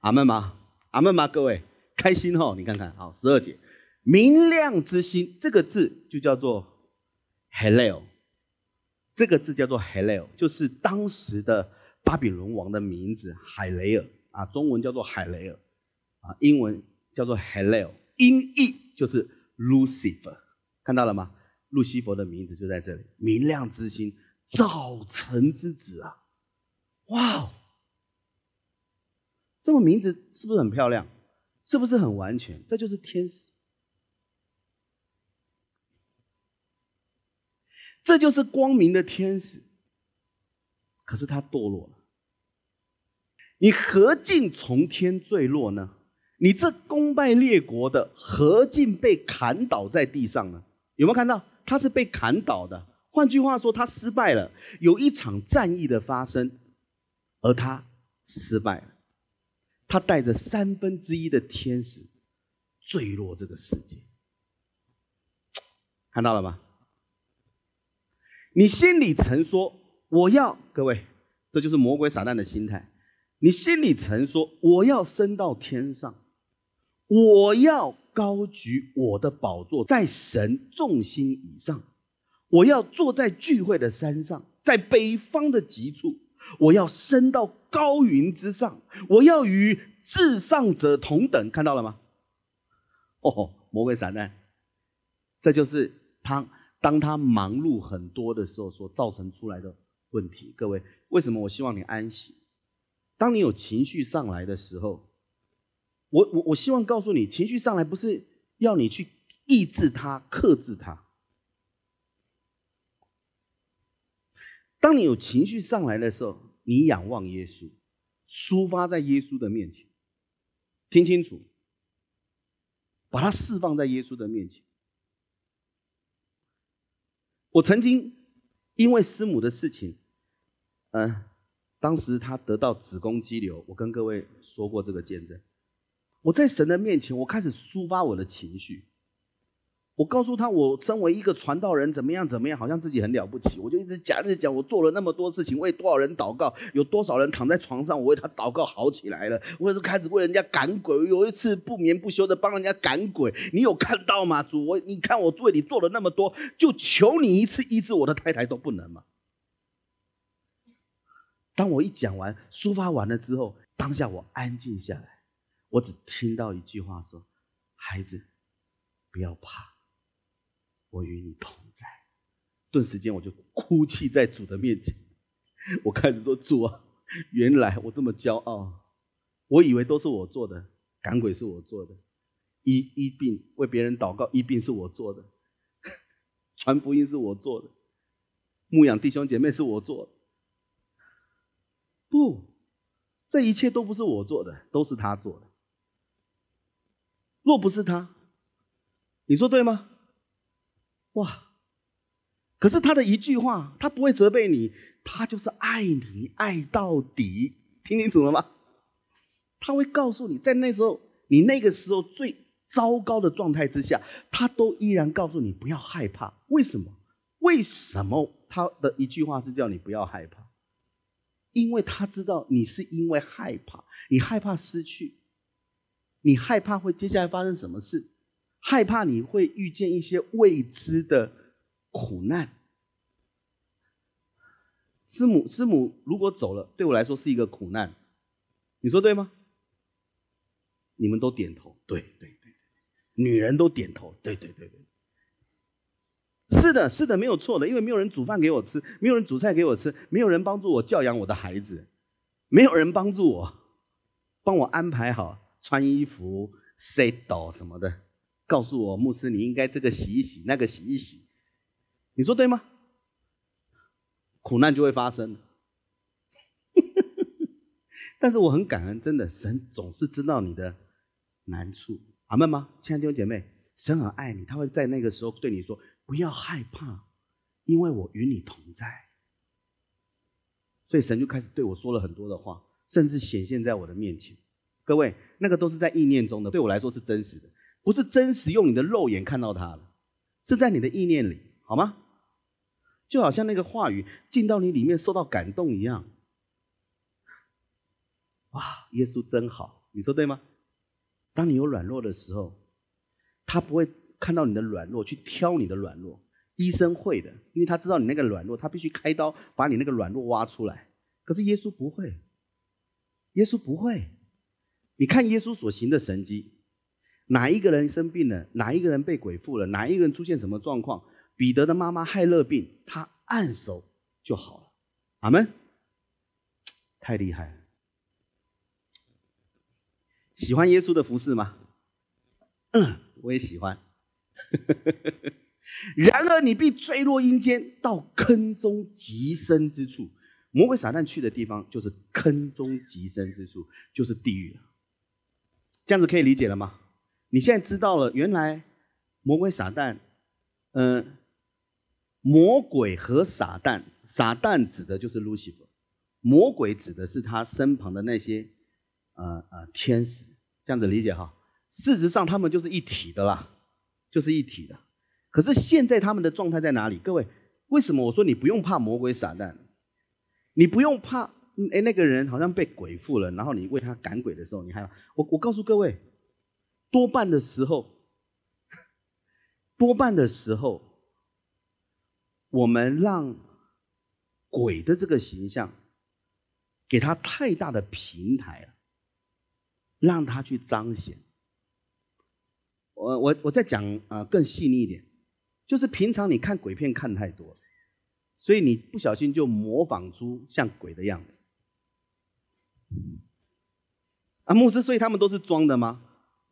阿门吗？阿门吗？各位开心哈！你看看，好，十二节，明亮之心这个字就叫做 Hello。这个字叫做 Helel，就是当时的巴比伦王的名字海雷尔啊，中文叫做海雷尔啊，英文叫做 Helel，音译就是 Lucifer，看到了吗？路西佛的名字就在这里，明亮之星，早晨之子啊，哇哦，这个名字是不是很漂亮？是不是很完全？这就是天使。这就是光明的天使，可是他堕落了。你何竟从天坠落呢？你这功败列国的何进被砍倒在地上呢？有没有看到？他是被砍倒的。换句话说，他失败了。有一场战役的发生，而他失败了。他带着三分之一的天使坠落这个世界，看到了吗？你心里曾说我要各位，这就是魔鬼撒旦的心态。你心里曾说我要升到天上，我要高举我的宝座在神众心以上，我要坐在聚会的山上，在北方的极处，我要升到高云之上，我要与至上者同等。看到了吗？哦，魔鬼撒旦，这就是他。当他忙碌很多的时候，所造成出来的问题，各位，为什么我希望你安息？当你有情绪上来的时候，我我我希望告诉你，情绪上来不是要你去抑制它、克制它。当你有情绪上来的时候，你仰望耶稣，抒发在耶稣的面前，听清楚，把它释放在耶稣的面前。我曾经因为师母的事情，嗯，当时她得到子宫肌瘤，我跟各位说过这个见证。我在神的面前，我开始抒发我的情绪。我告诉他，我身为一个传道人，怎么样怎么样，好像自己很了不起。我就一直讲，一直讲，我做了那么多事情，为多少人祷告，有多少人躺在床上，我为他祷告好起来了。我也是开始为人家赶鬼，有一次不眠不休的帮人家赶鬼，你有看到吗？主，我你看我为你做了那么多，就求你一次医治我的太太都不能吗？当我一讲完，抒发完了之后，当下我安静下来，我只听到一句话说：“孩子，不要怕。”我与你同在，顿时间我就哭泣在主的面前。我开始说：“主啊，原来我这么骄傲，我以为都是我做的，赶鬼是我做的，医医病为别人祷告医病是我做的，传福音是我做的，牧养弟兄姐妹是我做的。不，这一切都不是我做的，都是他做的。若不是他，你说对吗？”哇！可是他的一句话，他不会责备你，他就是爱你爱到底。听清楚了吗？他会告诉你，在那时候，你那个时候最糟糕的状态之下，他都依然告诉你不要害怕。为什么？为什么他的一句话是叫你不要害怕？因为他知道你是因为害怕，你害怕失去，你害怕会接下来发生什么事。害怕你会遇见一些未知的苦难。师母，师母如果走了，对我来说是一个苦难，你说对吗？你们都点头，对对对，女人都点头，对对对对，是的，是的，没有错的，因为没有人煮饭给我吃，没有人煮菜给我吃，没有人帮助我教养我的孩子，没有人帮助我，帮我安排好穿衣服、洗澡什么的。告诉我，牧师，你应该这个洗一洗，那个洗一洗，你说对吗？苦难就会发生。[laughs] 但是我很感恩，真的，神总是知道你的难处，阿门吗？亲爱的弟兄姐妹，神很爱你，他会在那个时候对你说：“不要害怕，因为我与你同在。”所以神就开始对我说了很多的话，甚至显现在我的面前。各位，那个都是在意念中的，对我来说是真实的。不是真实用你的肉眼看到它了，是在你的意念里，好吗？就好像那个话语进到你里面，受到感动一样。哇，耶稣真好，你说对吗？当你有软弱的时候，他不会看到你的软弱去挑你的软弱，医生会的，因为他知道你那个软弱，他必须开刀把你那个软弱挖出来。可是耶稣不会，耶稣不会。你看耶稣所行的神迹。哪一个人生病了？哪一个人被鬼附了？哪一个人出现什么状况？彼得的妈妈害热病，他按手就好了。阿门！太厉害了！喜欢耶稣的服饰吗？嗯，我也喜欢。[laughs] 然而你必坠落阴间，到坑中极深之处。魔鬼撒旦去的地方，就是坑中极深之处，就是地狱了。这样子可以理解了吗？你现在知道了，原来魔鬼撒旦，嗯，魔鬼和撒旦，撒旦指的就是路西弗，魔鬼指的是他身旁的那些，呃呃天使，这样子理解哈。事实上，他们就是一体的啦，就是一体的。可是现在他们的状态在哪里？各位，为什么我说你不用怕魔鬼撒旦？你不用怕，哎，那个人好像被鬼附了，然后你为他赶鬼的时候，你还我我告诉各位，多半的时候，多半的时候，我们让鬼的这个形象给他太大的平台了，让他去彰显。我我我再讲啊，更细腻一点，就是平常你看鬼片看太多。所以你不小心就模仿出像鬼的样子，啊，牧师，所以他们都是装的吗？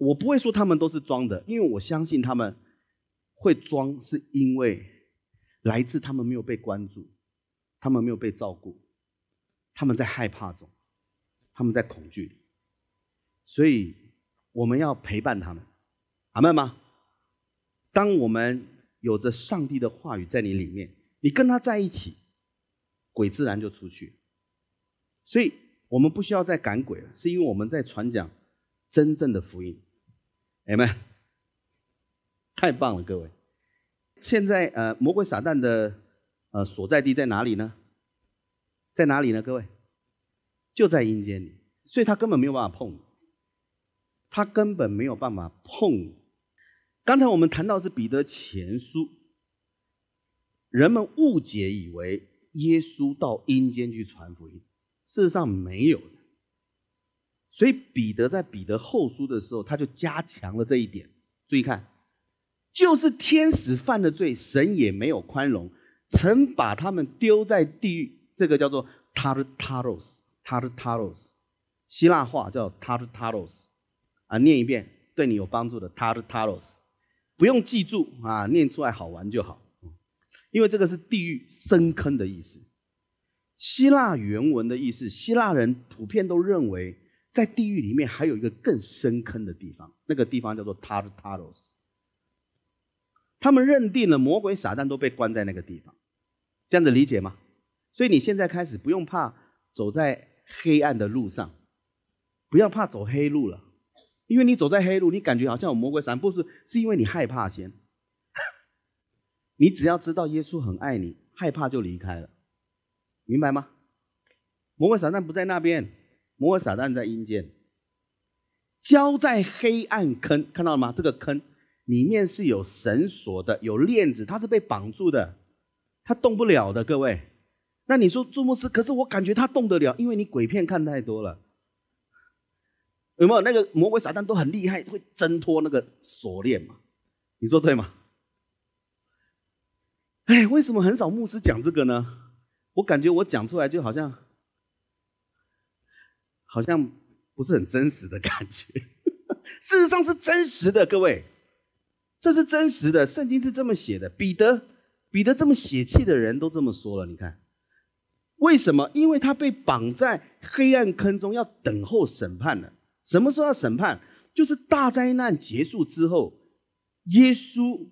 我不会说他们都是装的，因为我相信他们会装，是因为来自他们没有被关注，他们没有被照顾，他们在害怕中，他们在恐惧里，所以我们要陪伴他们，阿门吗？当我们有着上帝的话语在你里面。你跟他在一起，鬼自然就出去。所以我们不需要再赶鬼了，是因为我们在传讲真正的福音。哎们，太棒了，各位！现在呃，魔鬼撒旦的呃所在地在哪里呢？在哪里呢？各位，就在阴间里，所以他根本没有办法碰你，他根本没有办法碰你。刚才我们谈到是彼得前书。人们误解以为耶稣到阴间去传福音，事实上没有的。所以彼得在彼得后书的时候，他就加强了这一点。注意看，就是天使犯了罪，神也没有宽容，曾把他们丢在地狱。这个叫做 tartaros，tartaros，希腊话叫 tartaros，啊，念一遍对你有帮助的 tartaros，不用记住啊，念出来好玩就好。因为这个是地狱深坑的意思，希腊原文的意思，希腊人普遍都认为，在地狱里面还有一个更深坑的地方，那个地方叫做 Tartaros。他们认定了魔鬼撒旦都被关在那个地方，这样子理解吗？所以你现在开始不用怕走在黑暗的路上，不要怕走黑路了，因为你走在黑路，你感觉好像有魔鬼撒旦，不是，是因为你害怕先。你只要知道耶稣很爱你，害怕就离开了，明白吗？魔鬼撒旦不在那边，魔鬼撒旦在阴间，交在黑暗坑，看到了吗？这个坑里面是有绳索的，有链子，它是被绑住的，它动不了的。各位，那你说朱牧师，可是我感觉他动得了，因为你鬼片看太多了，有没有？那个魔鬼撒旦都很厉害，会挣脱那个锁链嘛？你说对吗？哎，为什么很少牧师讲这个呢？我感觉我讲出来就好像，好像不是很真实的感觉。[laughs] 事实上是真实的，各位，这是真实的。圣经是这么写的。彼得，彼得这么血气的人都这么说了。你看，为什么？因为他被绑在黑暗坑中，要等候审判了。什么时候要审判？就是大灾难结束之后，耶稣。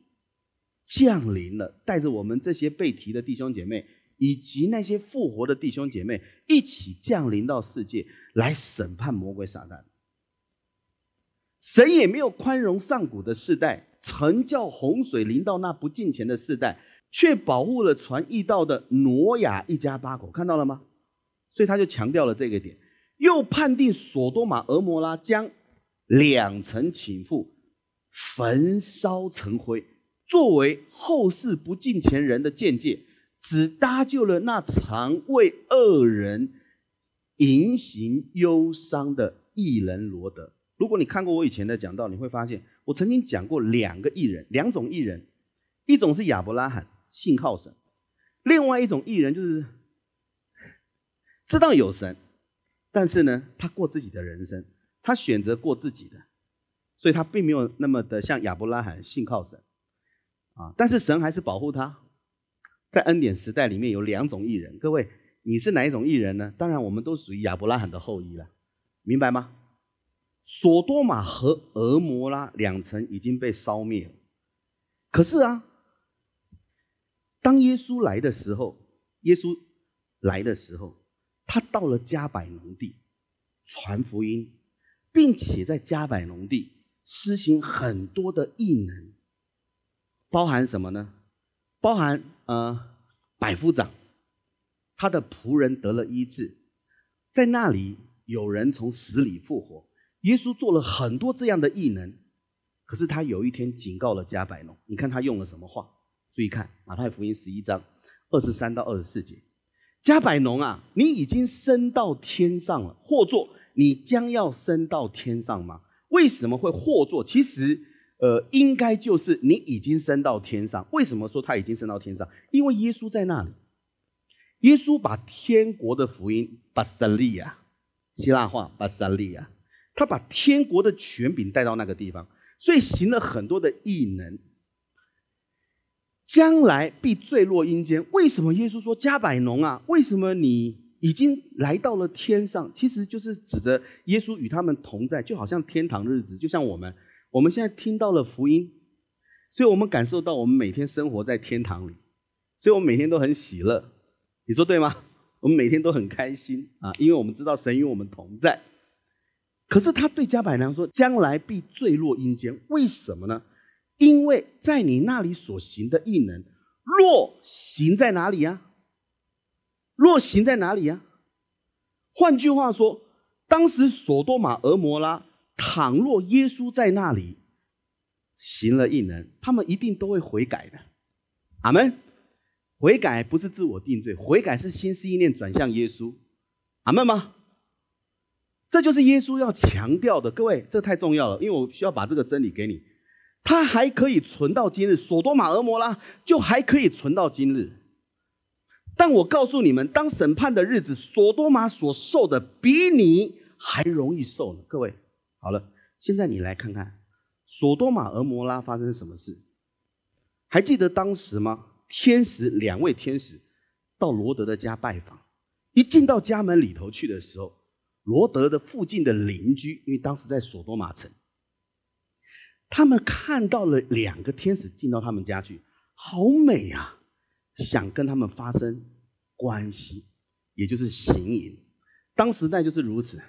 降临了，带着我们这些被提的弟兄姐妹，以及那些复活的弟兄姐妹，一起降临到世界来审判魔鬼撒旦。神也没有宽容上古的世代，曾叫洪水临到那不敬虔的世代，却保护了传义道的挪亚一家八口。看到了吗？所以他就强调了这个点，又判定索多玛、俄摩拉将两层倾覆，焚烧成灰。作为后世不敬虔人的见解，只搭救了那常为恶人隐行忧伤的艺人罗德。如果你看过我以前的讲道，你会发现我曾经讲过两个艺人，两种艺人，一种是亚伯拉罕信靠神，另外一种艺人就是 [laughs] 知道有神，但是呢，他过自己的人生，他选择过自己的，所以他并没有那么的像亚伯拉罕信靠神。啊！但是神还是保护他，在恩典时代里面有两种艺人，各位，你是哪一种艺人呢？当然，我们都属于亚伯拉罕的后裔了，明白吗？索多玛和俄摩拉两城已经被烧灭了。可是啊，当耶稣来的时候，耶稣来的时候，他到了加百农地传福音，并且在加百农地施行很多的异能，包含什么呢？包含呃，百夫长他的仆人得了医治，在那里有人从死里复活。耶稣做了很多这样的异能，可是他有一天警告了加百农，你看他用了什么话？注意看马太福音十一章二十三到二十四节，加百农啊，你已经升到天上了，或作你将要升到天上吗？为什么会或作？其实。呃，应该就是你已经升到天上。为什么说他已经升到天上？因为耶稣在那里。耶稣把天国的福音巴萨利亚，希腊话巴萨利亚，他把天国的权柄带到那个地方，所以行了很多的异能。将来必坠落阴间。为什么耶稣说加百农啊？为什么你已经来到了天上？其实就是指着耶稣与他们同在，就好像天堂日子，就像我们。我们现在听到了福音，所以我们感受到我们每天生活在天堂里，所以我们每天都很喜乐。你说对吗？我们每天都很开心啊，因为我们知道神与我们同在。可是他对加百良说：“将来必坠落阴间。”为什么呢？因为在你那里所行的异能，若行在哪里呀？若行在哪里呀？换句话说，当时索多玛、俄摩拉。倘若耶稣在那里行了异能，他们一定都会悔改的。阿门。悔改不是自我定罪，悔改是心思意念转向耶稣。阿门吗？这就是耶稣要强调的。各位，这太重要了，因为我需要把这个真理给你。他还可以存到今日，索多玛、俄摩拉就还可以存到今日。但我告诉你们，当审判的日子，索多玛所受的比你还容易受呢。各位。好了，现在你来看看，索多玛、俄摩拉发生什么事？还记得当时吗？天使两位天使到罗德的家拜访，一进到家门里头去的时候，罗德的附近的邻居，因为当时在索多玛城，他们看到了两个天使进到他们家去，好美啊，想跟他们发生关系，也就是行淫。当时代就是如此。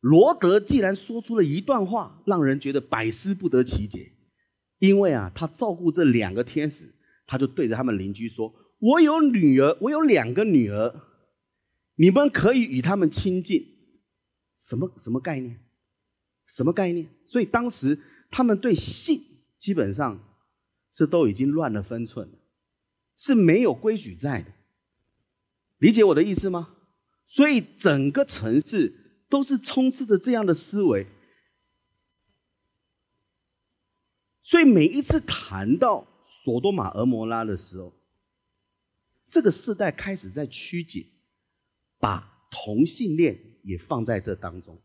罗德既然说出了一段话，让人觉得百思不得其解，因为啊，他照顾这两个天使，他就对着他们邻居说：“我有女儿，我有两个女儿，你们可以与他们亲近。”什么什么概念？什么概念？所以当时他们对性基本上是都已经乱了分寸，是没有规矩在的。理解我的意思吗？所以整个城市。都是充斥着这样的思维，所以每一次谈到索多玛、俄摩拉的时候，这个世代开始在曲解，把同性恋也放在这当中。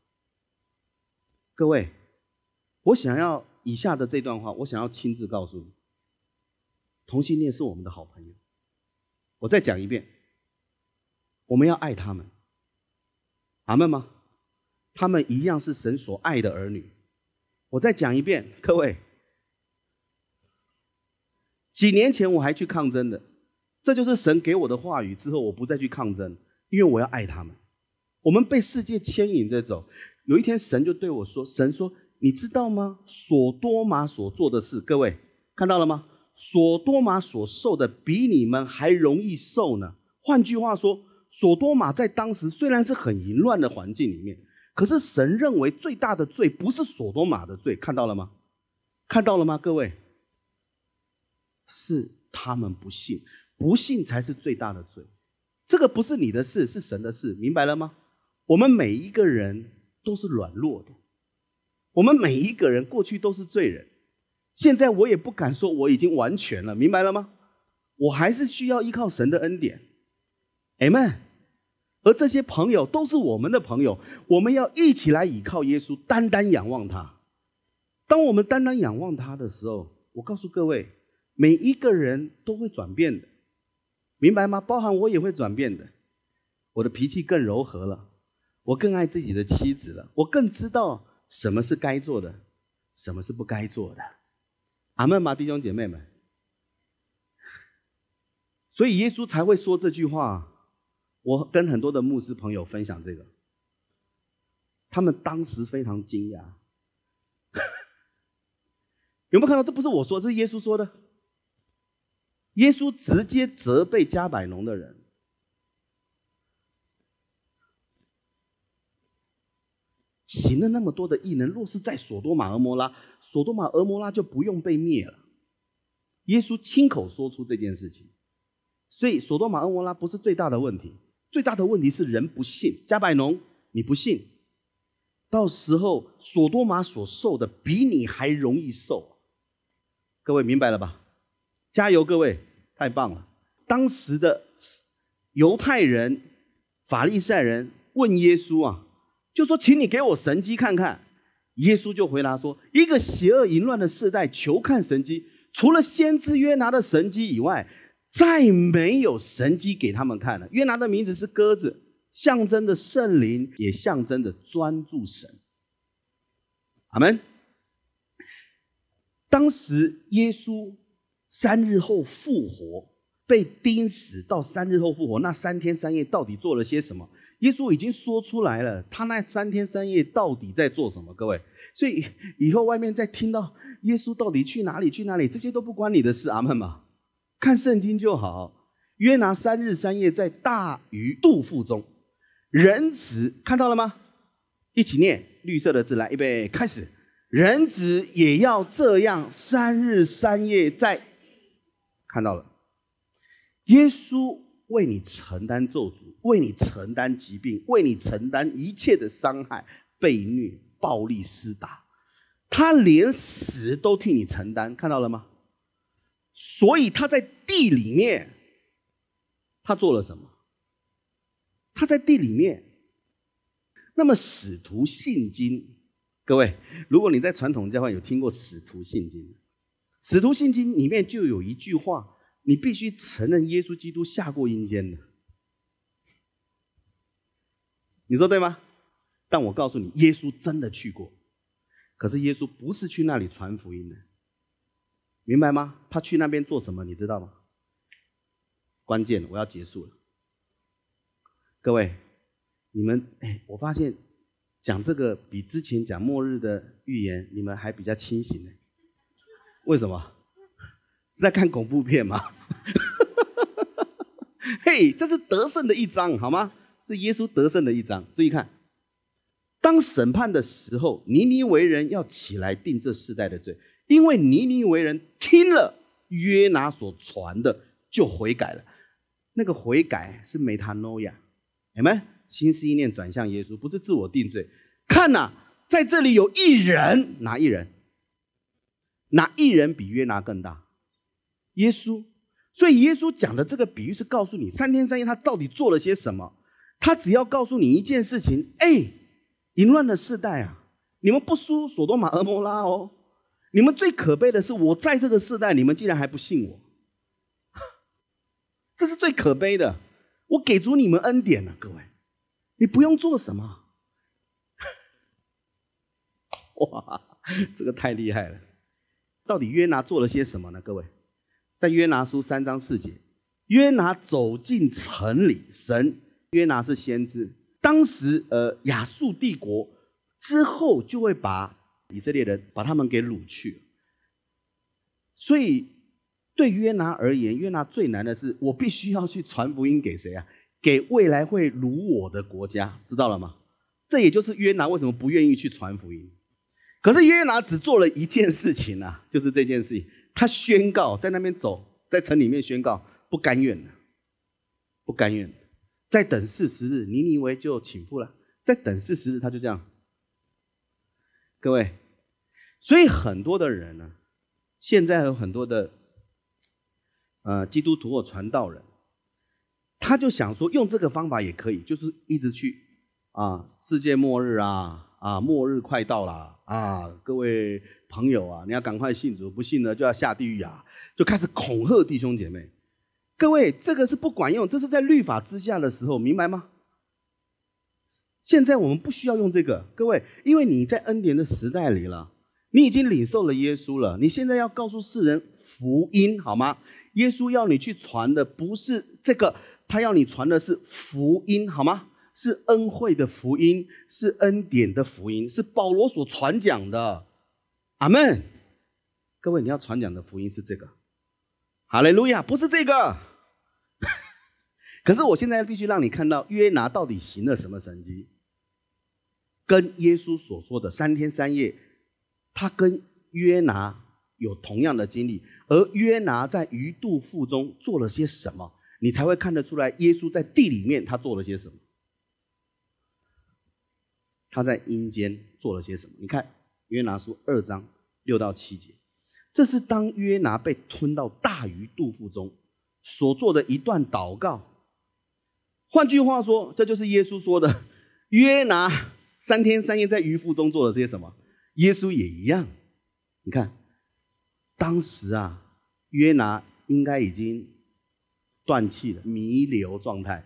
各位，我想要以下的这段话，我想要亲自告诉你：同性恋是我们的好朋友。我再讲一遍，我们要爱他们，阿门吗？他们一样是神所爱的儿女。我再讲一遍，各位，几年前我还去抗争的，这就是神给我的话语。之后我不再去抗争，因为我要爱他们。我们被世界牵引着走，有一天神就对我说：“神说，你知道吗？索多玛所做的事，各位看到了吗？索多玛所受的比你们还容易受呢。换句话说，索多玛在当时虽然是很淫乱的环境里面。”可是神认为最大的罪不是索多玛的罪，看到了吗？看到了吗？各位，是他们不信，不信才是最大的罪。这个不是你的事，是神的事，明白了吗？我们每一个人都是软弱的，我们每一个人过去都是罪人，现在我也不敢说我已经完全了，明白了吗？我还是需要依靠神的恩典，Amen。而这些朋友都是我们的朋友，我们要一起来倚靠耶稣，单单仰望他。当我们单单仰望他的时候，我告诉各位，每一个人都会转变的，明白吗？包含我也会转变的。我的脾气更柔和了，我更爱自己的妻子了，我更知道什么是该做的，什么是不该做的。阿门吗，弟兄姐妹们？所以耶稣才会说这句话。我跟很多的牧师朋友分享这个，他们当时非常惊讶。[laughs] 有没有看到？这不是我说，这是耶稣说的。耶稣直接责备加百农的人，行了那么多的异能，若是在索多玛、俄摩拉，索多玛、俄摩拉就不用被灭了。耶稣亲口说出这件事情，所以索多玛、俄摩拉不是最大的问题，最大的问题是人不信。加百农，你不信，到时候索多玛所受的比你还容易受。各位明白了吧？加油，各位，太棒了！当时的犹太人、法利赛人问耶稣啊，就说：“请你给我神机看看。”耶稣就回答说：“一个邪恶淫乱的世代，求看神机，除了先知约拿的神机以外，再没有神机给他们看了。”约拿的名字是鸽子，象征着圣灵，也象征着专注神。阿门。当时耶稣。三日后复活，被钉死到三日后复活，那三天三夜到底做了些什么？耶稣已经说出来了，他那三天三夜到底在做什么？各位，所以以后外面再听到耶稣到底去哪里去哪里，这些都不关你的事，阿门嘛。看圣经就好。约拿三日三夜在大鱼肚腹中，人子看到了吗？一起念绿色的字来，预备开始。人子也要这样三日三夜在。看到了，耶稣为你承担咒诅，为你承担疾病，为你承担一切的伤害、被虐、暴力厮打，他连死都替你承担，看到了吗？所以他在地里面，他做了什么？他在地里面。那么使徒信经，各位，如果你在传统教会有听过使徒信经。使徒信经里面就有一句话，你必须承认耶稣基督下过阴间的，你说对吗？但我告诉你，耶稣真的去过，可是耶稣不是去那里传福音的，明白吗？他去那边做什么？你知道吗？关键，我要结束了。各位，你们哎，我发现讲这个比之前讲末日的预言，你们还比较清醒呢。为什么？是在看恐怖片吗？[laughs] 嘿，这是得胜的一章，好吗？是耶稣得胜的一章。注意看，当审判的时候，尼尼为人要起来定这世代的罪，因为尼尼为人听了约拿所传的，就悔改了。那个悔改是梅塔诺亚，你们？心思意念转向耶稣，不是自我定罪。看呐，在这里有一人，哪一人？哪一人比约拿更大？耶稣。所以耶稣讲的这个比喻是告诉你，三天三夜他到底做了些什么。他只要告诉你一件事情：哎，淫乱的世代啊，你们不输索多玛、俄摩拉哦。你们最可悲的是，我在这个世代，你们竟然还不信我。[laughs] 这是最可悲的。我给足你们恩典了，各位，你不用做什么。[laughs] 哇，这个太厉害了。到底约拿做了些什么呢？各位，在约拿书三章四节，约拿走进城里，神约拿是先知。当时，呃，亚述帝国之后就会把以色列人把他们给掳去。所以，对约拿而言，约拿最难的是，我必须要去传福音给谁啊？给未来会掳我的国家，知道了吗？这也就是约拿为什么不愿意去传福音。可是约拿只做了一件事情呐，就是这件事情，他宣告在那边走，在城里面宣告不甘愿，不甘愿，再等四十日，尼尼微就倾覆了。再等四十日，他就这样。各位，所以很多的人呢，现在有很多的呃基督徒或传道人，他就想说用这个方法也可以，就是一直去啊，世界末日啊。啊，末日快到了啊！各位朋友啊，你要赶快信主，不信呢就要下地狱啊！就开始恐吓弟兄姐妹。各位，这个是不管用，这是在律法之下的时候，明白吗？现在我们不需要用这个，各位，因为你在恩典的时代里了，你已经领受了耶稣了。你现在要告诉世人福音，好吗？耶稣要你去传的不是这个，他要你传的是福音，好吗？是恩惠的福音，是恩典的福音，是保罗所传讲的。阿门。各位，你要传讲的福音是这个。哈利路亚，不是这个。[laughs] 可是我现在必须让你看到约拿到底行了什么神迹，跟耶稣所说的三天三夜，他跟约拿有同样的经历，而约拿在鱼肚腹中做了些什么，你才会看得出来耶稣在地里面他做了些什么，他在阴间做了些什么？你看约拿书二章六到七节，这是当约拿被吞到大鱼肚腹中所做的一段祷告。换句话说，这就是耶稣说的：约拿三天三夜在鱼腹中做了些什么？耶稣也一样。你看，当时啊，约拿应该已经断气了，弥留状态。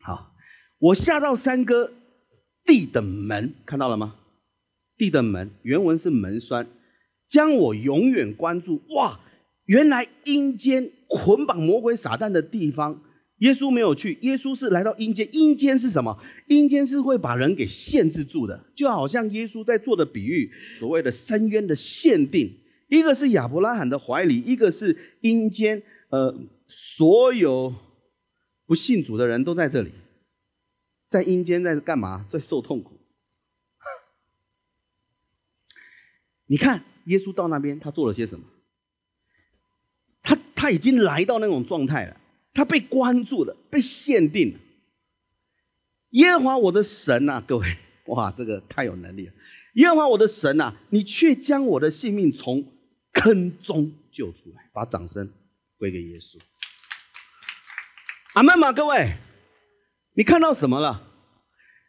好，我下到三哥地的门，看到了吗？地的门原文是门栓，将我永远关住。哇，原来阴间捆绑魔鬼撒旦的地方。耶稣没有去，耶稣是来到阴间。阴间是什么？阴间是会把人给限制住的，就好像耶稣在做的比喻，所谓的深渊的限定，一个是亚伯拉罕的怀里，一个是阴间。呃，所有不信主的人都在这里，在阴间在干嘛？在受痛苦。你看，耶稣到那边，他做了些什么？他他已经来到那种状态了。他被关注了，被限定了。耶和华我的神呐，各位，[laughs] 哇，这个太有能力了！耶和华我的神呐，你却将我的性命从坑中救出来，把掌声归给耶稣。阿门吗？各位，你看到什么了？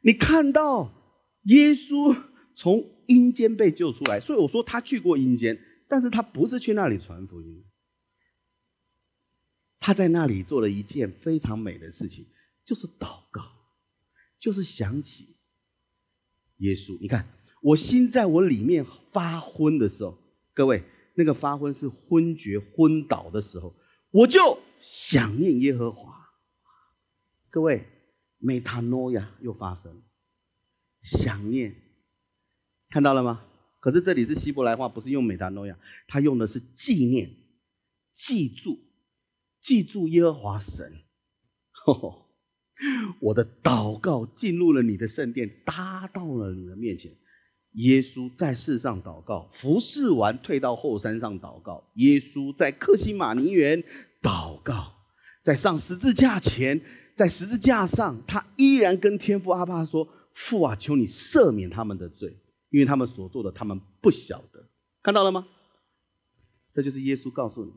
你看到耶稣从阴间被救出来，所以我说他去过阴间，但是他不是去那里传福音。他在那里做了一件非常美的事情，就是祷告，就是想起耶稣。你看，我心在我里面发昏的时候，各位，那个发昏是昏厥、昏倒的时候，我就想念耶和华。各位，美塔诺亚又发生，想念，看到了吗？可是这里是希伯来话，不是用美塔诺亚，他用的是纪念、记住。记住耶和华神，[laughs] 我的祷告进入了你的圣殿，搭到了你的面前。耶稣在世上祷告，服侍完退到后山上祷告。耶稣在克西马尼园祷告，在上十字架前，在十字架上，他依然跟天父阿爸说：“父啊，求你赦免他们的罪，因为他们所做的，他们不晓得。”看到了吗？这就是耶稣告诉你。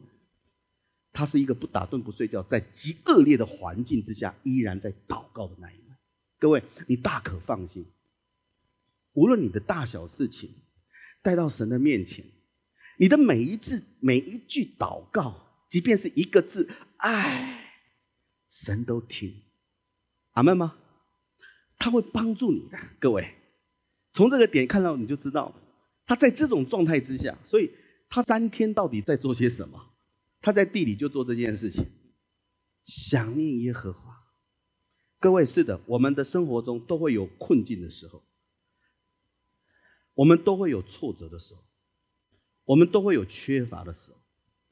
他是一个不打盹不睡觉，在极恶劣的环境之下依然在祷告的那一位。各位，你大可放心，无论你的大小事情带到神的面前，你的每一字每一句祷告，即便是一个字“爱”，神都听。阿门吗？他会帮助你的。各位，从这个点看到你就知道，他在这种状态之下，所以他三天到底在做些什么？他在地里就做这件事情，想念耶和华。各位是的，我们的生活中都会有困境的时候，我们都会有挫折的时候，我们都会有缺乏的时候，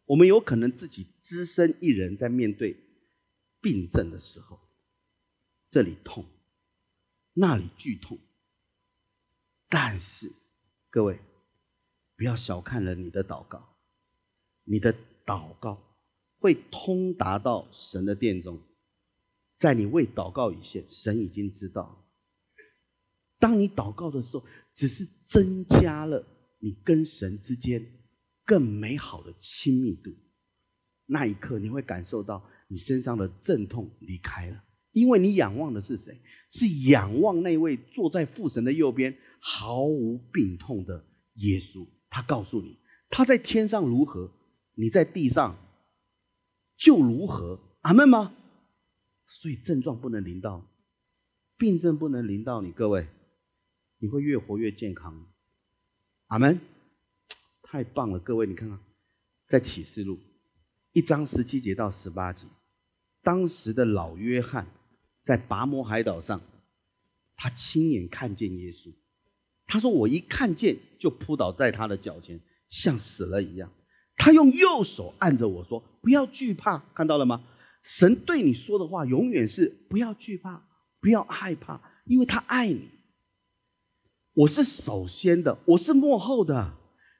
我们有可能自己只身一人在面对病症的时候，这里痛，那里剧痛。但是各位，不要小看了你的祷告，你的。祷告会通达到神的殿中，在你未祷告以前，神已经知道。当你祷告的时候，只是增加了你跟神之间更美好的亲密度。那一刻，你会感受到你身上的阵痛离开了，因为你仰望的是谁？是仰望那位坐在父神的右边、毫无病痛的耶稣。他告诉你，他在天上如何。你在地上就如何？阿门吗？所以症状不能临到。病症不能临到你，各位，你会越活越健康。阿门，太棒了，各位，你看看，在启示录一章十七节到十八节，当时的老约翰在拔摩海岛上，他亲眼看见耶稣。他说：“我一看见就扑倒在他的脚前，像死了一样。他用右手按着我说：‘不要惧怕。’看到了吗？神对你说的话永远是不要惧怕，不要害怕，因为他爱你。我是首先的，我是幕后的，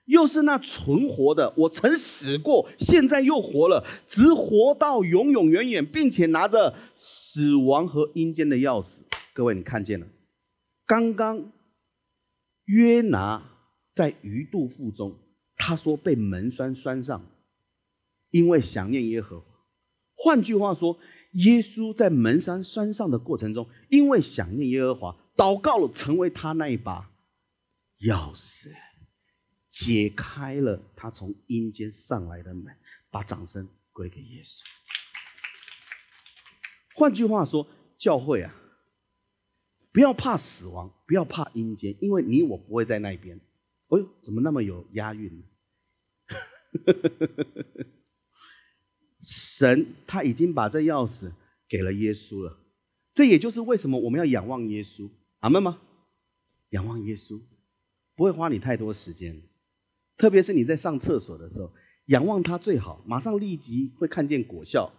又是那存活的。我曾死过，现在又活了，直活到永永远远，并且拿着死亡和阴间的钥匙。各位，你看见了？刚刚。”约拿在鱼肚腹中，他说被门栓栓上，因为想念耶和华。换句话说，耶稣在门栓栓上的过程中，因为想念耶和华，祷告了，成为他那一把钥匙，解开了他从阴间上来的门。把掌声归给耶稣。换句话说，教会啊。不要怕死亡，不要怕阴间，因为你我不会在那边。哎呦，怎么那么有押韵呢？神他已经把这钥匙给了耶稣了，这也就是为什么我们要仰望耶稣，阿门吗？仰望耶稣不会花你太多时间，特别是你在上厕所的时候，仰望他最好，马上立即会看见果效，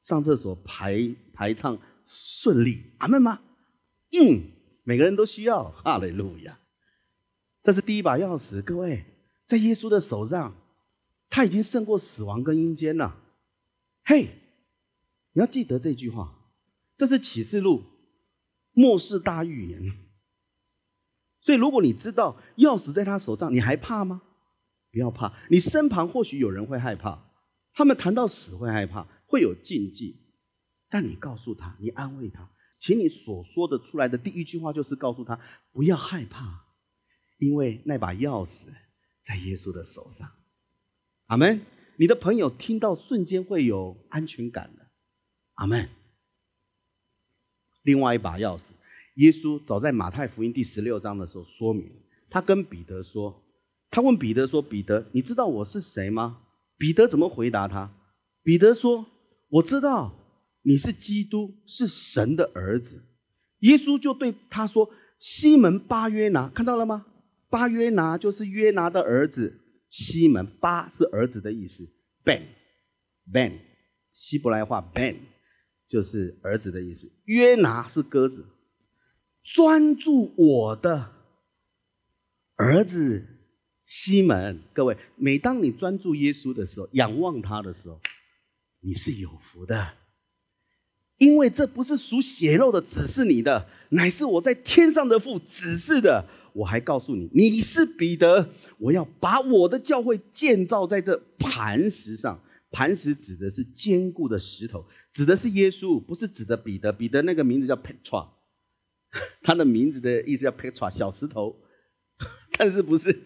上厕所排排畅顺利，阿门吗？嗯，每个人都需要哈利路亚。这是第一把钥匙，各位，在耶稣的手上，他已经胜过死亡跟阴间了。嘿，你要记得这句话，这是启示录末世大预言。所以，如果你知道钥匙在他手上，你还怕吗？不要怕，你身旁或许有人会害怕，他们谈到死会害怕，会有禁忌，但你告诉他，你安慰他。请你所说的出来的第一句话就是告诉他不要害怕，因为那把钥匙在耶稣的手上。阿门。你的朋友听到瞬间会有安全感的。阿门。另外一把钥匙，耶稣早在马太福音第十六章的时候说明，他跟彼得说，他问彼得说：“彼得，你知道我是谁吗？”彼得怎么回答他？彼得说：“我知道。”你是基督，是神的儿子。耶稣就对他说：“西门巴约拿，看到了吗？巴约拿就是约拿的儿子。西门巴是儿子的意思，Ben，Ben，希伯来话 Ben 就是儿子的意思。约拿是鸽子。专注我的儿子西门，各位，每当你专注耶稣的时候，仰望他的时候，你是有福的。”因为这不是属血肉的，只是你的，乃是我在天上的父指示的。我还告诉你，你是彼得，我要把我的教会建造在这磐石上。磐石指的是坚固的石头，指的是耶稣，不是指的彼得。彼得那个名字叫 Petra，[laughs] 他的名字的意思叫 Petra，小石头。[laughs] 但是不是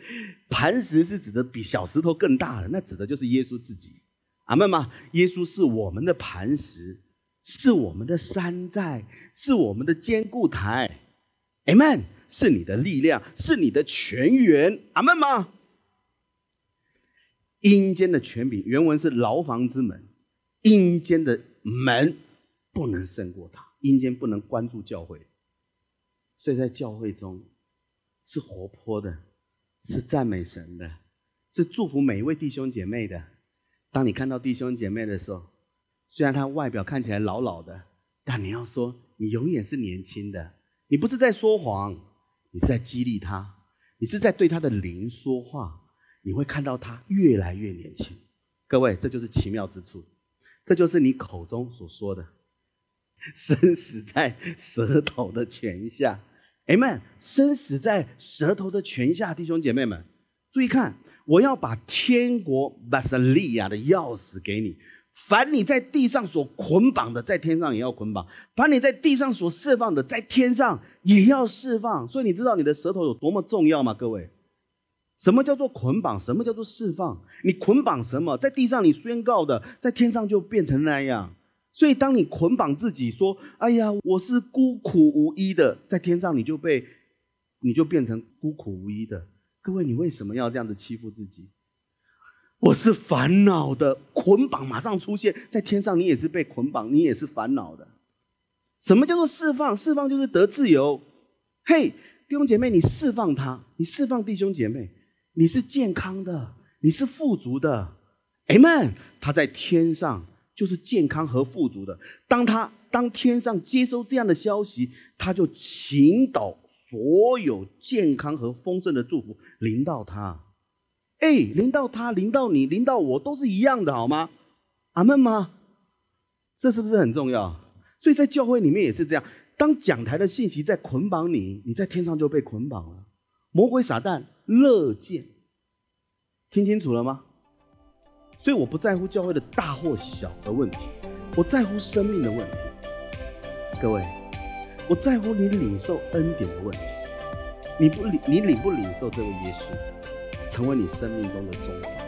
磐石是指的比小石头更大的，那指的就是耶稣自己。阿门吗？耶稣是我们的磐石。是我们的山寨，是我们的坚固台，Amen。是你的力量，是你的泉源，阿门吗？阴间的权柄，原文是牢房之门，阴间的门不能胜过他，阴间不能关注教会，所以在教会中是活泼的，是赞美神的，是祝福每一位弟兄姐妹的。当你看到弟兄姐妹的时候。虽然他外表看起来老老的，但你要说你永远是年轻的，你不是在说谎，你是在激励他，你是在对他的灵说话，你会看到他越来越年轻。各位，这就是奇妙之处，这就是你口中所说的，[laughs] 生死在舌头的泉下。Amen，生死在舌头的泉下，弟兄姐妹们，注意看，我要把天国巴萨利亚的钥匙给你。凡你在地上所捆绑的，在天上也要捆绑；凡你在地上所释放的，在天上也要释放。所以你知道你的舌头有多么重要吗？各位，什么叫做捆绑？什么叫做释放？你捆绑什么？在地上你宣告的，在天上就变成那样。所以当你捆绑自己说：“哎呀，我是孤苦无依的”，在天上你就被你就变成孤苦无依的。各位，你为什么要这样子欺负自己？我是烦恼的捆绑，马上出现在天上，你也是被捆绑，你也是烦恼的。什么叫做释放？释放就是得自由。嘿，弟兄姐妹，你释放他，你释放弟兄姐妹，你是健康的，你是富足的。Amen。他在天上就是健康和富足的。当他当天上接收这样的消息，他就倾倒所有健康和丰盛的祝福临到他。哎，临到他，临到你，临到我，都是一样的，好吗？阿门吗？这是不是很重要？所以在教会里面也是这样。当讲台的信息在捆绑你，你在天上就被捆绑了。魔鬼撒旦乐见，听清楚了吗？所以我不在乎教会的大或小的问题，我在乎生命的问题。各位，我在乎你领受恩典的问题。你不领，你领不领受这位耶稣？成为你生命中的重要。